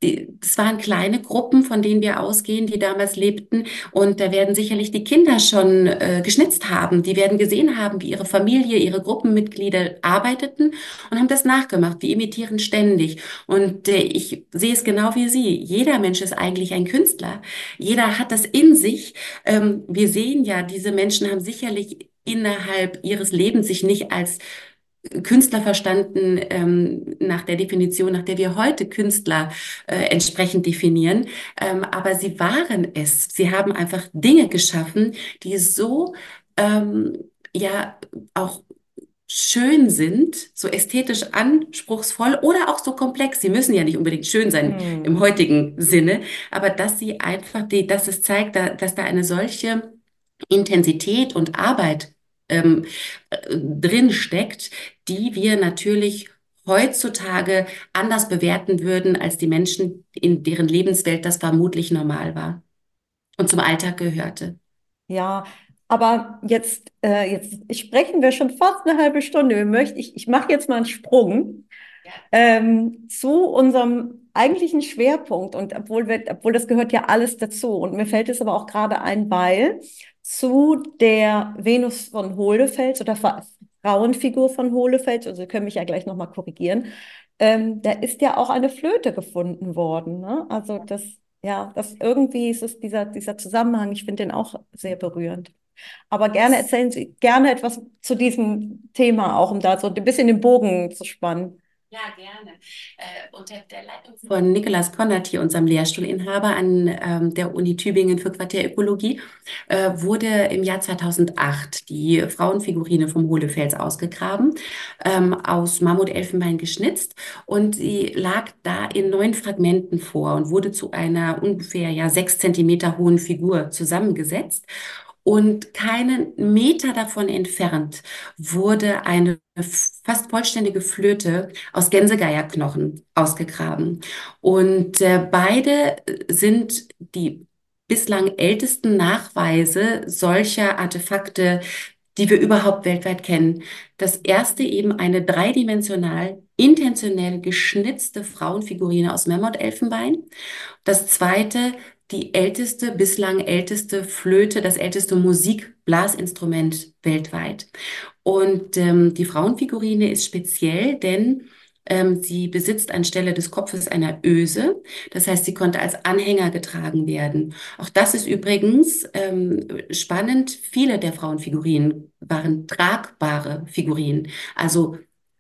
A: das, das waren kleine Gruppen, von denen wir ausgehen, die damals lebten. Und da werden sicherlich die Kinder schon äh, geschnitzt haben. Die werden gesehen haben, wie ihre Familie, ihre Gruppenmitglieder arbeiteten und haben das nachgemacht. Die imitieren ständig. Und äh, ich sehe es genau wie Sie. Jeder Mensch ist eigentlich ein Künstler. Jeder hat das das in sich. Ähm, wir sehen ja, diese Menschen haben sicherlich innerhalb ihres Lebens sich nicht als Künstler verstanden ähm, nach der Definition, nach der wir heute Künstler äh, entsprechend definieren. Ähm, aber sie waren es. Sie haben einfach Dinge geschaffen, die so ähm, ja auch schön sind, so ästhetisch anspruchsvoll oder auch so komplex. Sie müssen ja nicht unbedingt schön sein hm. im heutigen Sinne, aber dass sie einfach, die, dass es zeigt, da, dass da eine solche Intensität und Arbeit ähm, äh, drin steckt, die wir natürlich heutzutage anders bewerten würden als die Menschen, in deren Lebenswelt das vermutlich normal war und zum Alltag gehörte.
C: Ja, aber jetzt, äh, jetzt sprechen wir schon fast eine halbe Stunde. Wir möchten, ich, ich mache jetzt mal einen Sprung ja. ähm, zu unserem eigentlichen Schwerpunkt. Und obwohl, wir, obwohl das gehört ja alles dazu. Und mir fällt es aber auch gerade ein, weil zu der Venus von Hohlefels oder Frauenfigur von Hohlefels, also Sie können mich ja gleich nochmal korrigieren, ähm, da ist ja auch eine Flöte gefunden worden. Ne? Also das, ja, das irgendwie ist es dieser, dieser Zusammenhang, ich finde den auch sehr berührend. Aber gerne erzählen Sie gerne etwas zu diesem Thema, auch um da so ein bisschen den Bogen zu spannen.
A: Ja, gerne. Äh, unter der Leitung von Nikolaus Konrad, hier unserem Lehrstuhlinhaber an ähm, der Uni Tübingen für Quartärökologie, äh, wurde im Jahr 2008 die Frauenfigurine vom Hohlefels ausgegraben, ähm, aus Mammutelfenbein geschnitzt und sie lag da in neun Fragmenten vor und wurde zu einer ungefähr ja sechs Zentimeter hohen Figur zusammengesetzt. Und keinen Meter davon entfernt wurde eine fast vollständige Flöte aus Gänsegeierknochen ausgegraben. Und äh, beide sind die bislang ältesten Nachweise solcher Artefakte, die wir überhaupt weltweit kennen. Das erste eben eine dreidimensional intentionell geschnitzte Frauenfigurine aus Mammoth-Elfenbein. Das zweite die älteste, bislang älteste Flöte, das älteste Musikblasinstrument weltweit. Und ähm, die Frauenfigurine ist speziell, denn ähm, sie besitzt anstelle des Kopfes einer Öse. Das heißt, sie konnte als Anhänger getragen werden. Auch das ist übrigens ähm, spannend. Viele der Frauenfigurinen waren tragbare Figurinen. Also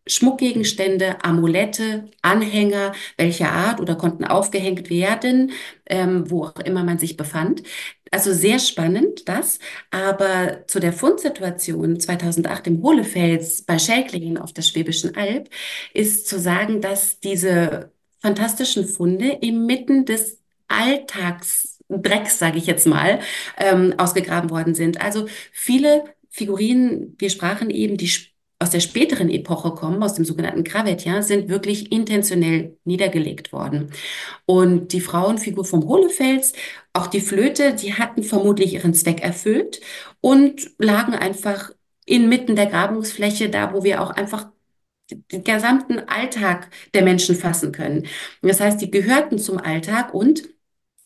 A: Schmuckgegenstände, Amulette, Anhänger, welcher Art oder konnten aufgehängt werden, ähm, wo auch immer man sich befand. Also sehr spannend das. Aber zu der Fundsituation 2008 im Hohlefels bei Schelklingen auf der Schwäbischen Alb ist zu sagen, dass diese fantastischen Funde inmitten des Alltagsdrecks, sage ich jetzt mal, ähm, ausgegraben worden sind. Also viele Figurinen, wir sprachen eben die aus der späteren Epoche kommen, aus dem sogenannten Gravetien, sind wirklich intentionell niedergelegt worden. Und die Frauenfigur vom Hohlefels, auch die Flöte, die hatten vermutlich ihren Zweck erfüllt und lagen einfach inmitten der Grabungsfläche, da wo wir auch einfach den gesamten Alltag der Menschen fassen können. Das heißt, die gehörten zum Alltag und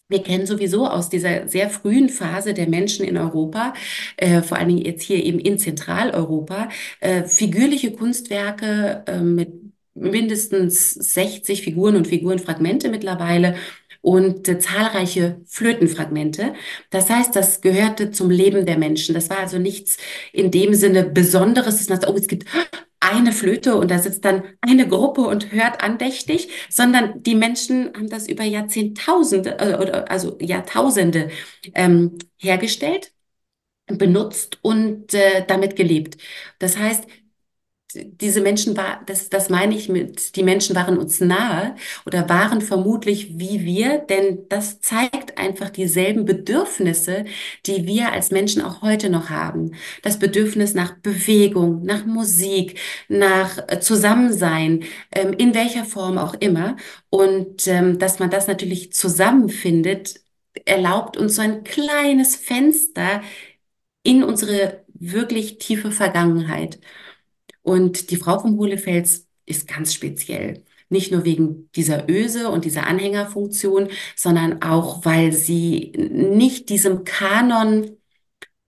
A: wir kennen sowieso aus dieser sehr frühen Phase der Menschen in Europa, äh, vor allen Dingen jetzt hier eben in Zentraleuropa, äh, figürliche Kunstwerke äh, mit mindestens 60 Figuren und Figurenfragmente mittlerweile und äh, zahlreiche Flötenfragmente. Das heißt, das gehörte zum Leben der Menschen. Das war also nichts in dem Sinne Besonderes, man sagt, oh, es gibt eine Flöte und da sitzt dann eine Gruppe und hört andächtig, sondern die Menschen haben das über Jahrzehntausende, äh, also Jahrtausende ähm, hergestellt, benutzt und äh, damit gelebt. Das heißt, diese Menschen war, das, das meine ich mit, die Menschen waren uns nahe oder waren vermutlich wie wir, denn das zeigt einfach dieselben Bedürfnisse, die wir als Menschen auch heute noch haben. Das Bedürfnis nach Bewegung, nach Musik, nach äh, Zusammensein, ähm, in welcher Form auch immer. Und ähm, dass man das natürlich zusammenfindet, erlaubt uns so ein kleines Fenster in unsere wirklich tiefe Vergangenheit. Und die Frau vom Hohlefels ist ganz speziell. Nicht nur wegen dieser Öse und dieser Anhängerfunktion, sondern auch, weil sie nicht diesem Kanon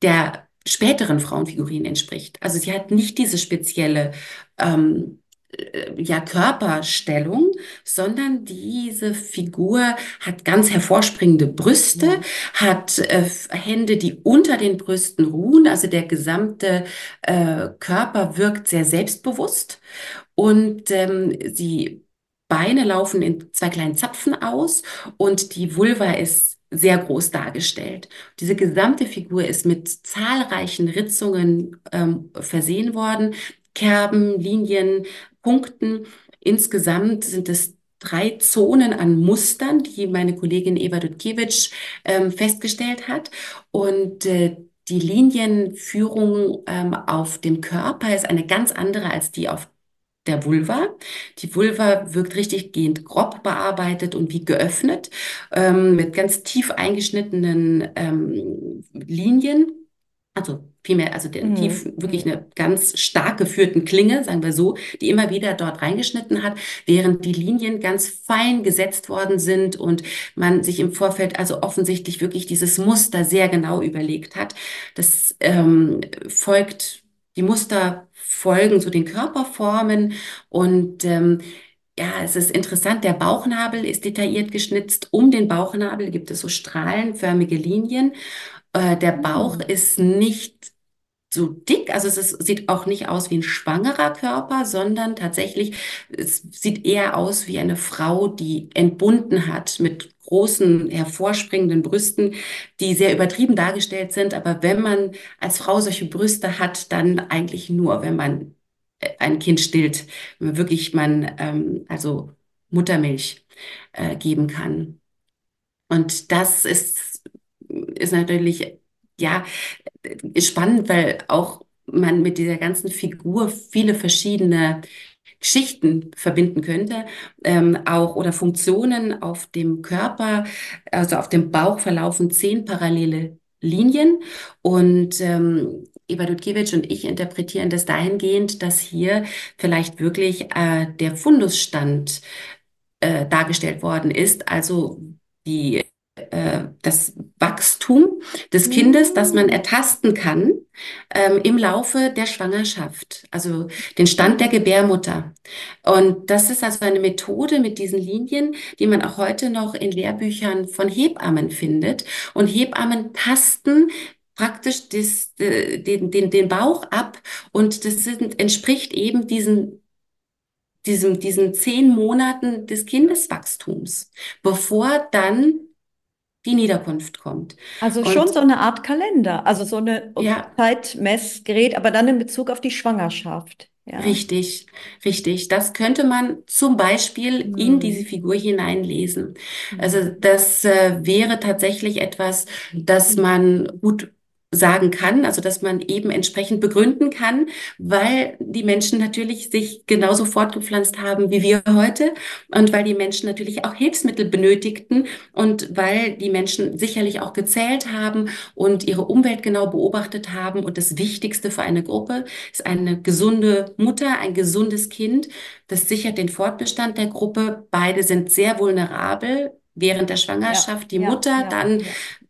A: der späteren Frauenfiguren entspricht. Also sie hat nicht diese spezielle ähm, äh, ja, Körperstellung, sondern diese Figur hat ganz hervorspringende Brüste, hat äh, Hände, die unter den Brüsten ruhen, also der gesamte äh, Körper wirkt sehr selbstbewusst und ähm, die Beine laufen in zwei kleinen Zapfen aus und die Vulva ist sehr groß dargestellt. Diese gesamte Figur ist mit zahlreichen Ritzungen ähm, versehen worden. Kerben, Linien, Punkten. Insgesamt sind es drei Zonen an Mustern, die meine Kollegin Eva Dudkiewicz ähm, festgestellt hat. Und äh, die Linienführung ähm, auf dem Körper ist eine ganz andere als die auf der Vulva. Die Vulva wirkt richtig gehend grob bearbeitet und wie geöffnet, ähm, mit ganz tief eingeschnittenen ähm, Linien. Also vielmehr, also der mhm. tief wirklich eine ganz stark geführten Klinge, sagen wir so, die immer wieder dort reingeschnitten hat, während die Linien ganz fein gesetzt worden sind und man sich im Vorfeld also offensichtlich wirklich dieses Muster sehr genau überlegt hat. Das ähm, folgt, die Muster folgen so den Körperformen und ähm, ja, es ist interessant, der Bauchnabel ist detailliert geschnitzt. Um den Bauchnabel gibt es so strahlenförmige Linien. Äh, der Bauch mhm. ist nicht so dick. Also es ist, sieht auch nicht aus wie ein schwangerer Körper, sondern tatsächlich, es sieht eher aus wie eine Frau, die entbunden hat mit großen, hervorspringenden Brüsten, die sehr übertrieben dargestellt sind. Aber wenn man als Frau solche Brüste hat, dann eigentlich nur, wenn man äh, ein Kind stillt, wenn wirklich man ähm, also Muttermilch äh, geben kann. Und das ist, ist natürlich ja, ist spannend, weil auch man mit dieser ganzen Figur viele verschiedene Geschichten verbinden könnte, ähm, auch oder Funktionen auf dem Körper, also auf dem Bauch verlaufen zehn parallele Linien. Und ähm, Eva Dudkiewicz und ich interpretieren das dahingehend, dass hier vielleicht wirklich äh, der Fundusstand äh, dargestellt worden ist, also die das Wachstum des Kindes, das man ertasten kann ähm, im Laufe der Schwangerschaft, also den Stand der Gebärmutter. Und das ist also eine Methode mit diesen Linien, die man auch heute noch in Lehrbüchern von Hebammen findet. Und Hebammen tasten praktisch das, äh, den, den, den Bauch ab und das sind, entspricht eben diesen diesem, diesen zehn Monaten des Kindeswachstums, bevor dann die Niederkunft kommt.
C: Also und schon so eine Art Kalender, also so eine ja. Zeitmessgerät, aber dann in Bezug auf die Schwangerschaft.
A: Ja. Richtig, richtig. Das könnte man zum Beispiel mhm. in diese Figur hineinlesen. Also mhm. das äh, wäre tatsächlich etwas, das man gut sagen kann, also dass man eben entsprechend begründen kann, weil die Menschen natürlich sich genauso fortgepflanzt haben wie wir heute und weil die Menschen natürlich auch Hilfsmittel benötigten und weil die Menschen sicherlich auch gezählt haben und ihre Umwelt genau beobachtet haben. Und das Wichtigste für eine Gruppe ist eine gesunde Mutter, ein gesundes Kind. Das sichert den Fortbestand der Gruppe. Beide sind sehr vulnerabel während der Schwangerschaft. Ja, die Mutter ja, dann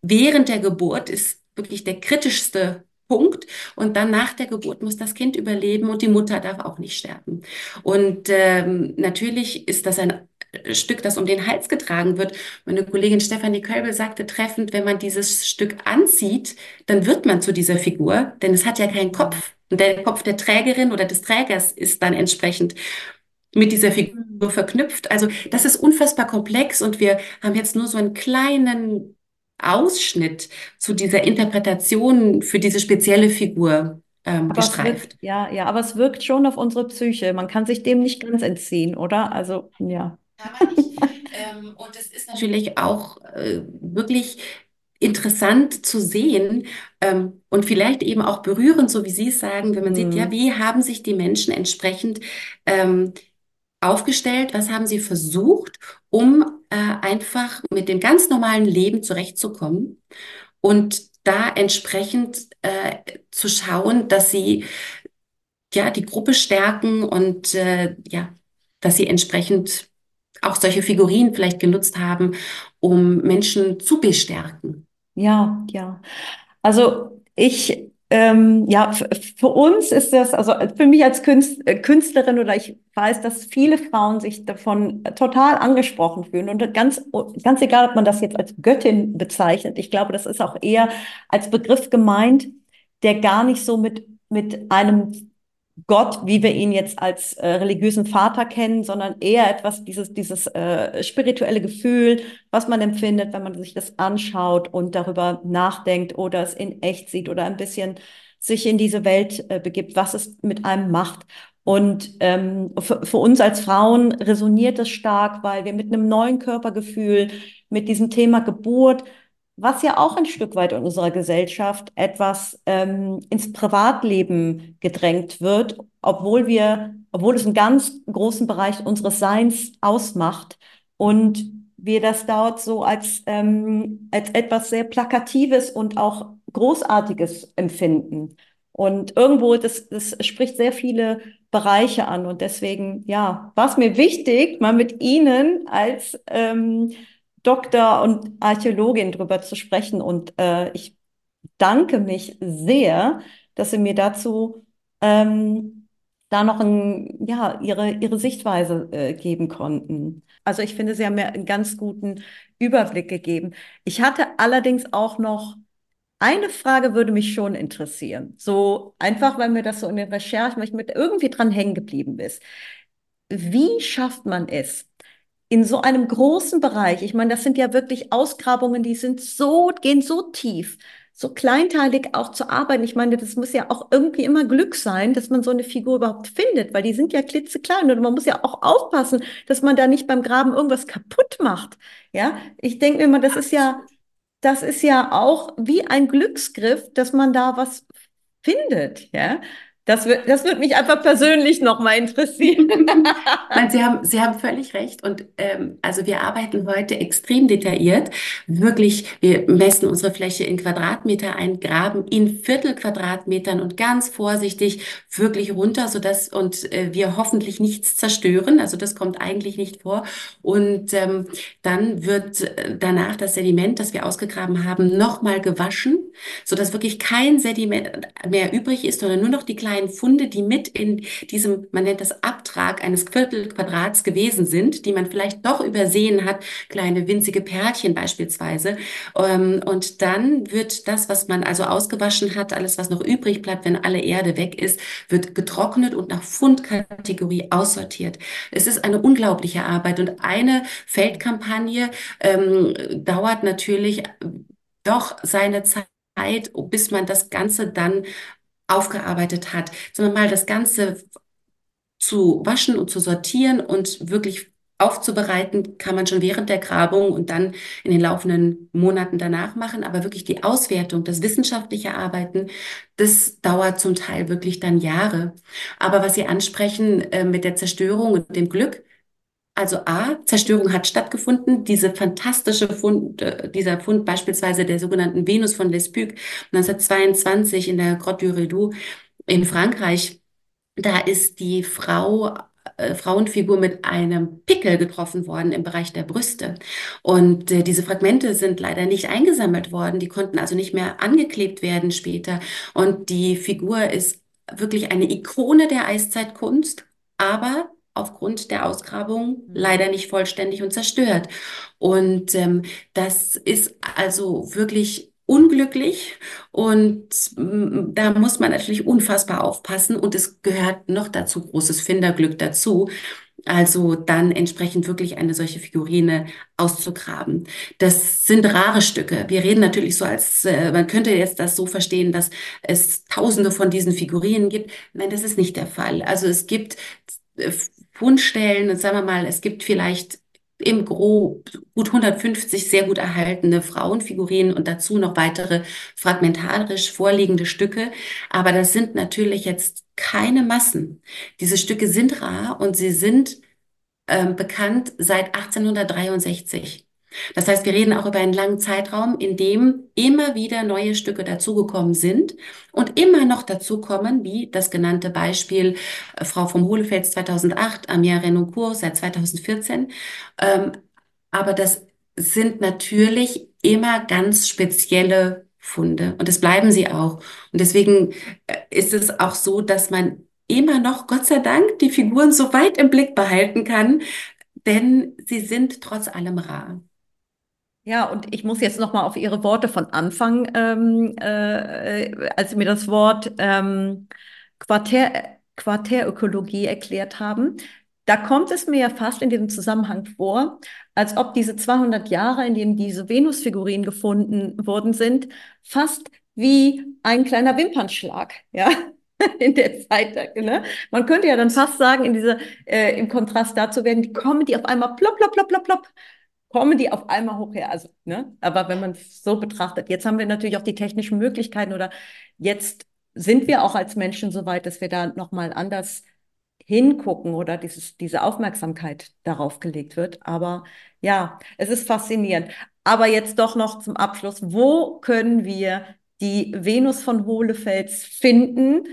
A: während der Geburt ist wirklich der kritischste Punkt. Und dann nach der Geburt muss das Kind überleben und die Mutter darf auch nicht sterben. Und ähm, natürlich ist das ein Stück, das um den Hals getragen wird. Meine Kollegin Stefanie Kölbel sagte treffend, wenn man dieses Stück anzieht, dann wird man zu dieser Figur, denn es hat ja keinen Kopf. Und der Kopf der Trägerin oder des Trägers ist dann entsprechend mit dieser Figur verknüpft. Also das ist unfassbar komplex und wir haben jetzt nur so einen kleinen Ausschnitt zu dieser Interpretation für diese spezielle Figur ähm,
C: Aber es
A: gestreift.
C: wirkt, ja, ja, aber es wirkt schon auf unsere Psyche. Man kann sich dem nicht ganz entziehen, oder? Also, ja.
A: Man nicht. Ähm, und es ist natürlich auch äh, wirklich interessant zu sehen ähm, und vielleicht eben auch berührend, so wie Sie es sagen, wenn man sieht, ja, wie haben sich die Menschen entsprechend ähm, aufgestellt, was haben sie versucht, um äh, einfach mit dem ganz normalen Leben zurechtzukommen und da entsprechend äh, zu schauen, dass sie ja die Gruppe stärken und äh, ja, dass sie entsprechend auch solche Figurinen vielleicht genutzt haben, um Menschen zu bestärken.
C: Ja, ja. Also ich, ähm, ja, für uns ist das, also für mich als äh, Künstlerin oder ich weiß, dass viele Frauen sich davon total angesprochen fühlen und ganz, ganz egal, ob man das jetzt als Göttin bezeichnet, ich glaube, das ist auch eher als Begriff gemeint, der gar nicht so mit, mit einem Gott, wie wir ihn jetzt als äh, religiösen Vater kennen, sondern eher etwas, dieses, dieses äh, spirituelle Gefühl, was man empfindet, wenn man sich das anschaut und darüber nachdenkt oder es in echt sieht oder ein bisschen sich in diese Welt äh, begibt, was es mit einem macht. Und ähm, für, für uns als Frauen resoniert es stark, weil wir mit einem neuen Körpergefühl, mit diesem Thema Geburt, was ja auch ein Stück weit in unserer Gesellschaft etwas ähm, ins Privatleben gedrängt wird, obwohl wir, obwohl es einen ganz großen Bereich unseres Seins ausmacht und wir das dort so als, ähm, als etwas sehr Plakatives und auch Großartiges empfinden. Und irgendwo, das, das spricht sehr viele Bereiche an. Und deswegen, ja, war es mir wichtig, mal mit Ihnen als ähm, Doktor und Archäologin drüber zu sprechen. Und äh, ich danke mich sehr, dass Sie mir dazu ähm, da noch ein, ja, Ihre, Ihre Sichtweise äh, geben konnten. Also ich finde, Sie haben mir einen ganz guten Überblick gegeben. Ich hatte allerdings auch noch eine Frage würde mich schon interessieren. So einfach, weil mir das so in den Recherchen, weil ich mit irgendwie dran hängen geblieben ist. Wie schafft man es, in so einem großen Bereich, ich meine, das sind ja wirklich Ausgrabungen, die sind so, gehen so tief, so kleinteilig auch zu arbeiten. Ich meine, das muss ja auch irgendwie immer Glück sein, dass man so eine Figur überhaupt findet, weil die sind ja klitzeklein und man muss ja auch aufpassen, dass man da nicht beim Graben irgendwas kaputt macht. Ja, ich denke mir immer, das ist ja, das ist ja auch wie ein Glücksgriff, dass man da was findet. Ja, das wird, das wird mich einfach persönlich nochmal interessieren.
A: Nein, Sie haben, Sie haben völlig recht. Und ähm, also wir arbeiten heute extrem detailliert. Wirklich, wir messen unsere Fläche in Quadratmeter ein, graben in Viertelquadratmetern und ganz vorsichtig wirklich runter, sodass und äh, wir hoffentlich nichts zerstören. Also das kommt eigentlich nicht vor. Und ähm, dann wird äh, danach das Sediment, das wir ausgegraben haben, nochmal gewaschen, sodass wirklich kein Sediment mehr übrig ist, sondern nur noch die kleinen Funde, die mit in diesem, man nennt das Abtrag eines Viertelquadrats gewesen sind, die man vielleicht doch übersehen hat, kleine winzige Perlchen beispielsweise. Ähm, Und dann wird das, was man also ausgewaschen hat, alles, was noch übrig bleibt, wenn alle Erde weg ist, wird getrocknet und nach Fundkategorie aussortiert. Es ist eine unglaubliche Arbeit und eine Feldkampagne ähm, dauert natürlich doch seine Zeit, bis man das Ganze dann aufgearbeitet hat, sondern mal das Ganze zu waschen und zu sortieren und wirklich aufzubereiten, kann man schon während der Grabung und dann in den laufenden Monaten danach machen. Aber wirklich die Auswertung, das wissenschaftliche Arbeiten, das dauert zum Teil wirklich dann Jahre. Aber was Sie ansprechen äh, mit der Zerstörung und dem Glück, also A, Zerstörung hat stattgefunden. Diese fantastische Fund, äh, dieser Fund beispielsweise der sogenannten Venus von Lespuc 1922 in der Grotte du Redoux in Frankreich. Da ist die Frau, äh, Frauenfigur mit einem Pickel getroffen worden im Bereich der Brüste. Und äh, diese Fragmente sind leider nicht eingesammelt worden. Die konnten also nicht mehr angeklebt werden später. Und die Figur ist wirklich eine Ikone der Eiszeitkunst, aber aufgrund der Ausgrabung leider nicht vollständig und zerstört. Und ähm, das ist also wirklich unglücklich und mm, da muss man natürlich unfassbar aufpassen und es gehört noch dazu großes Finderglück dazu. Also dann entsprechend wirklich eine solche Figurine auszugraben. Das sind rare Stücke. Wir reden natürlich so als, äh, man könnte jetzt das so verstehen, dass es tausende von diesen Figurinen gibt. Nein, das ist nicht der Fall. Also es gibt äh, Fundstellen, sagen wir mal, es gibt vielleicht im Grob gut 150 sehr gut erhaltene Frauenfigurinen und dazu noch weitere fragmentarisch vorliegende Stücke. Aber das sind natürlich jetzt keine Massen. Diese Stücke sind rar und sie sind äh, bekannt seit 1863. Das heißt, wir reden auch über einen langen Zeitraum, in dem immer wieder neue Stücke dazugekommen sind und immer noch dazukommen, wie das genannte Beispiel äh, Frau vom Hohlefels 2008, Amia Renoncourt seit 2014. Ähm, aber das sind natürlich immer ganz spezielle Funde und es bleiben sie auch. Und deswegen äh, ist es auch so, dass man immer noch, Gott sei Dank, die Figuren so weit im Blick behalten kann, denn sie sind trotz allem rar.
C: Ja, und ich muss jetzt noch mal auf Ihre Worte von Anfang, ähm, äh, als Sie mir das Wort ähm, Quartär, Quartärökologie erklärt haben. Da kommt es mir ja fast in diesem Zusammenhang vor, als ob diese 200 Jahre, in denen diese Venusfigurinen gefunden worden sind, fast wie ein kleiner Wimpernschlag, ja, in der Zeit. Ne? Man könnte ja dann fast sagen, in dieser, äh, im Kontrast dazu werden, die kommen die auf einmal plopp, plopp, plopp, plopp, plopp kommen die auf einmal hoch her. Also, ne? Aber wenn man so betrachtet, jetzt haben wir natürlich auch die technischen Möglichkeiten oder jetzt sind wir auch als Menschen so weit, dass wir da nochmal anders hingucken oder dieses, diese Aufmerksamkeit darauf gelegt wird. Aber ja, es ist faszinierend. Aber jetzt doch noch zum Abschluss, wo können wir die Venus von Hohlefels finden?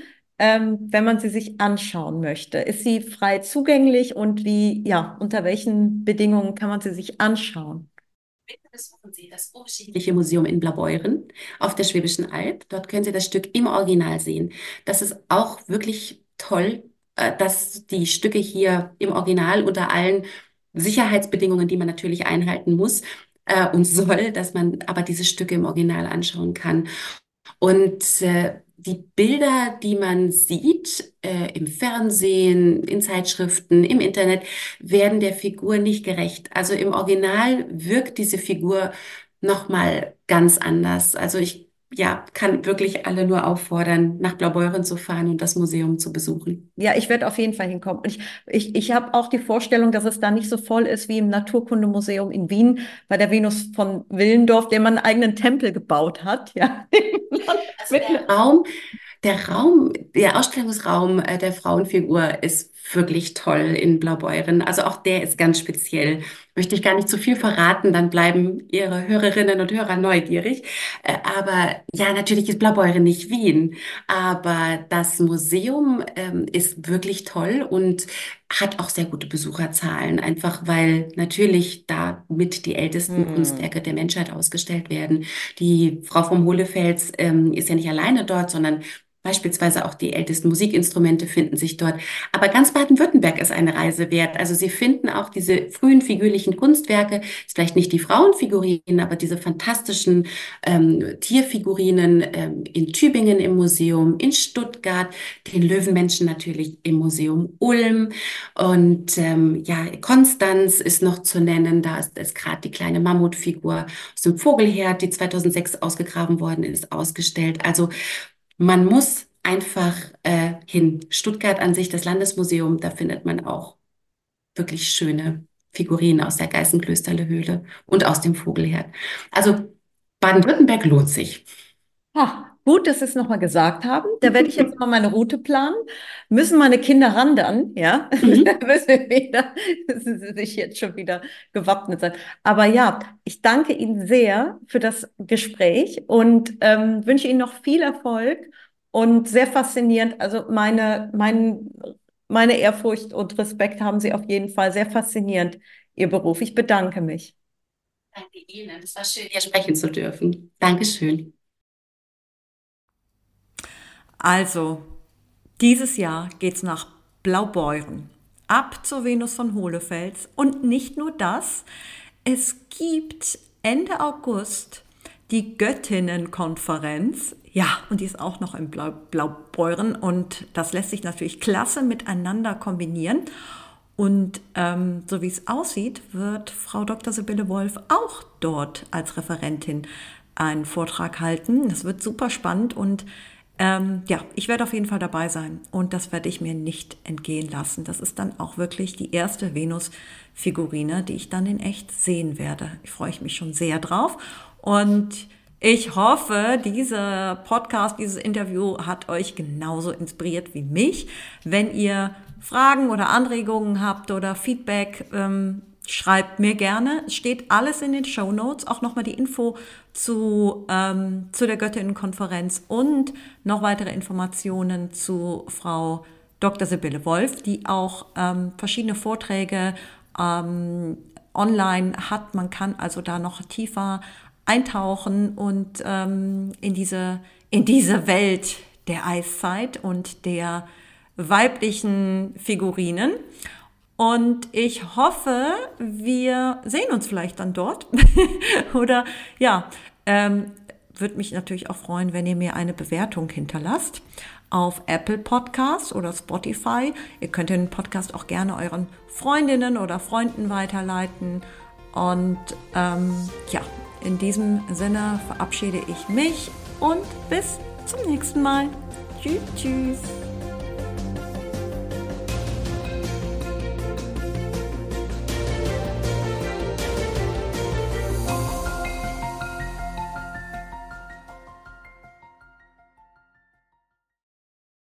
C: Ähm, wenn man sie sich anschauen möchte? Ist sie frei zugänglich und wie, ja, unter welchen Bedingungen kann man sie sich anschauen?
A: besuchen Sie das Urgeschichtliche Museum in Blaubeuren auf der Schwäbischen Alb. Dort können Sie das Stück im Original sehen. Das ist auch wirklich toll, äh, dass die Stücke hier im Original unter allen Sicherheitsbedingungen, die man natürlich einhalten muss äh, und soll, dass man aber diese Stücke im Original anschauen kann. Und äh, die Bilder, die man sieht äh, im Fernsehen, in Zeitschriften, im Internet, werden der Figur nicht gerecht. Also im Original wirkt diese Figur nochmal ganz anders. Also ich ja, kann wirklich alle nur auffordern, nach Blaubeuren zu fahren und das Museum zu besuchen.
C: Ja, ich werde auf jeden Fall hinkommen. Ich, ich, ich habe auch die Vorstellung, dass es da nicht so voll ist wie im Naturkundemuseum in Wien bei der Venus von Willendorf, der man einen eigenen Tempel gebaut hat. Ja.
A: Also der Raum, der Raum, der Ausstellungsraum äh, der Frauenfigur ist wirklich toll in Blaubeuren. Also auch der ist ganz speziell. Möchte ich gar nicht zu viel verraten, dann bleiben Ihre Hörerinnen und Hörer neugierig. Äh, aber ja, natürlich ist Blaubeuren nicht Wien, aber das Museum ähm, ist wirklich toll und hat auch sehr gute Besucherzahlen, einfach weil natürlich da mit die ältesten hm. Kunstwerke der Menschheit ausgestellt werden. Die Frau vom Hohlefels ähm, ist ja nicht alleine dort, sondern Beispielsweise auch die ältesten Musikinstrumente finden sich dort. Aber ganz Baden-Württemberg ist eine Reise wert. Also Sie finden auch diese frühen figürlichen Kunstwerke, ist vielleicht nicht die Frauenfigurinen, aber diese fantastischen ähm, Tierfigurinen ähm, in Tübingen im Museum, in Stuttgart, den Löwenmenschen natürlich im Museum Ulm. Und ähm, ja, Konstanz ist noch zu nennen. Da ist, ist gerade die kleine Mammutfigur aus dem Vogelherd, die 2006 ausgegraben worden ist, ausgestellt. Also man muss einfach äh, hin. Stuttgart an sich, das Landesmuseum, da findet man auch wirklich schöne Figurinen aus der Geißenklösterle Höhle und aus dem Vogelherd. Also Baden-Württemberg lohnt sich.
C: Ah, gut, dass Sie es nochmal gesagt haben. Da werde ich jetzt mal meine Route planen. Müssen meine Kinder randern, ja? Mhm. da müssen wir wieder, müssen sie sich jetzt schon wieder gewappnet sein. Aber ja, ich danke Ihnen sehr für das Gespräch und ähm, wünsche Ihnen noch viel Erfolg und sehr faszinierend. Also meine, mein, meine Ehrfurcht und Respekt haben Sie auf jeden Fall. Sehr faszinierend, Ihr Beruf. Ich bedanke mich.
A: Danke Ihnen. Es war schön, hier sprechen zu dürfen. Dankeschön.
C: Also, dieses Jahr geht's nach Blaubeuren. Ab zur Venus von Hohlefels. Und nicht nur das, es gibt Ende August die Göttinnenkonferenz. Ja, und die ist auch noch in Blau Blaubeuren und das lässt sich natürlich klasse miteinander kombinieren. Und ähm, so wie es aussieht, wird Frau Dr. Sibylle Wolf auch dort als Referentin einen Vortrag halten. Das wird super spannend und ähm, ja, ich werde auf jeden Fall dabei sein und das werde ich mir nicht entgehen lassen. Das ist dann auch wirklich die erste Venus-Figurine, die ich dann in echt sehen werde. Ich freue mich schon sehr drauf und ich hoffe, dieser Podcast, dieses Interview hat euch genauso inspiriert wie mich. Wenn ihr Fragen oder Anregungen habt oder Feedback, ähm, schreibt mir gerne. Es steht alles in den Show Notes, auch nochmal die Info zu, ähm, zu der Göttinnenkonferenz und noch weitere Informationen zu Frau Dr. Sibylle Wolf, die auch ähm, verschiedene Vorträge ähm, online hat. Man kann also da noch tiefer eintauchen und ähm, in, diese, in diese Welt der Eiszeit und der weiblichen Figurinen. Und ich hoffe, wir sehen uns vielleicht dann dort. Oder ja, ähm, würde mich natürlich auch freuen, wenn ihr mir eine Bewertung hinterlasst auf Apple Podcasts oder Spotify. Ihr könnt den Podcast auch gerne euren Freundinnen oder Freunden weiterleiten. Und ähm, ja, in diesem Sinne verabschiede ich mich und bis zum nächsten Mal. Tschüss, tschüss.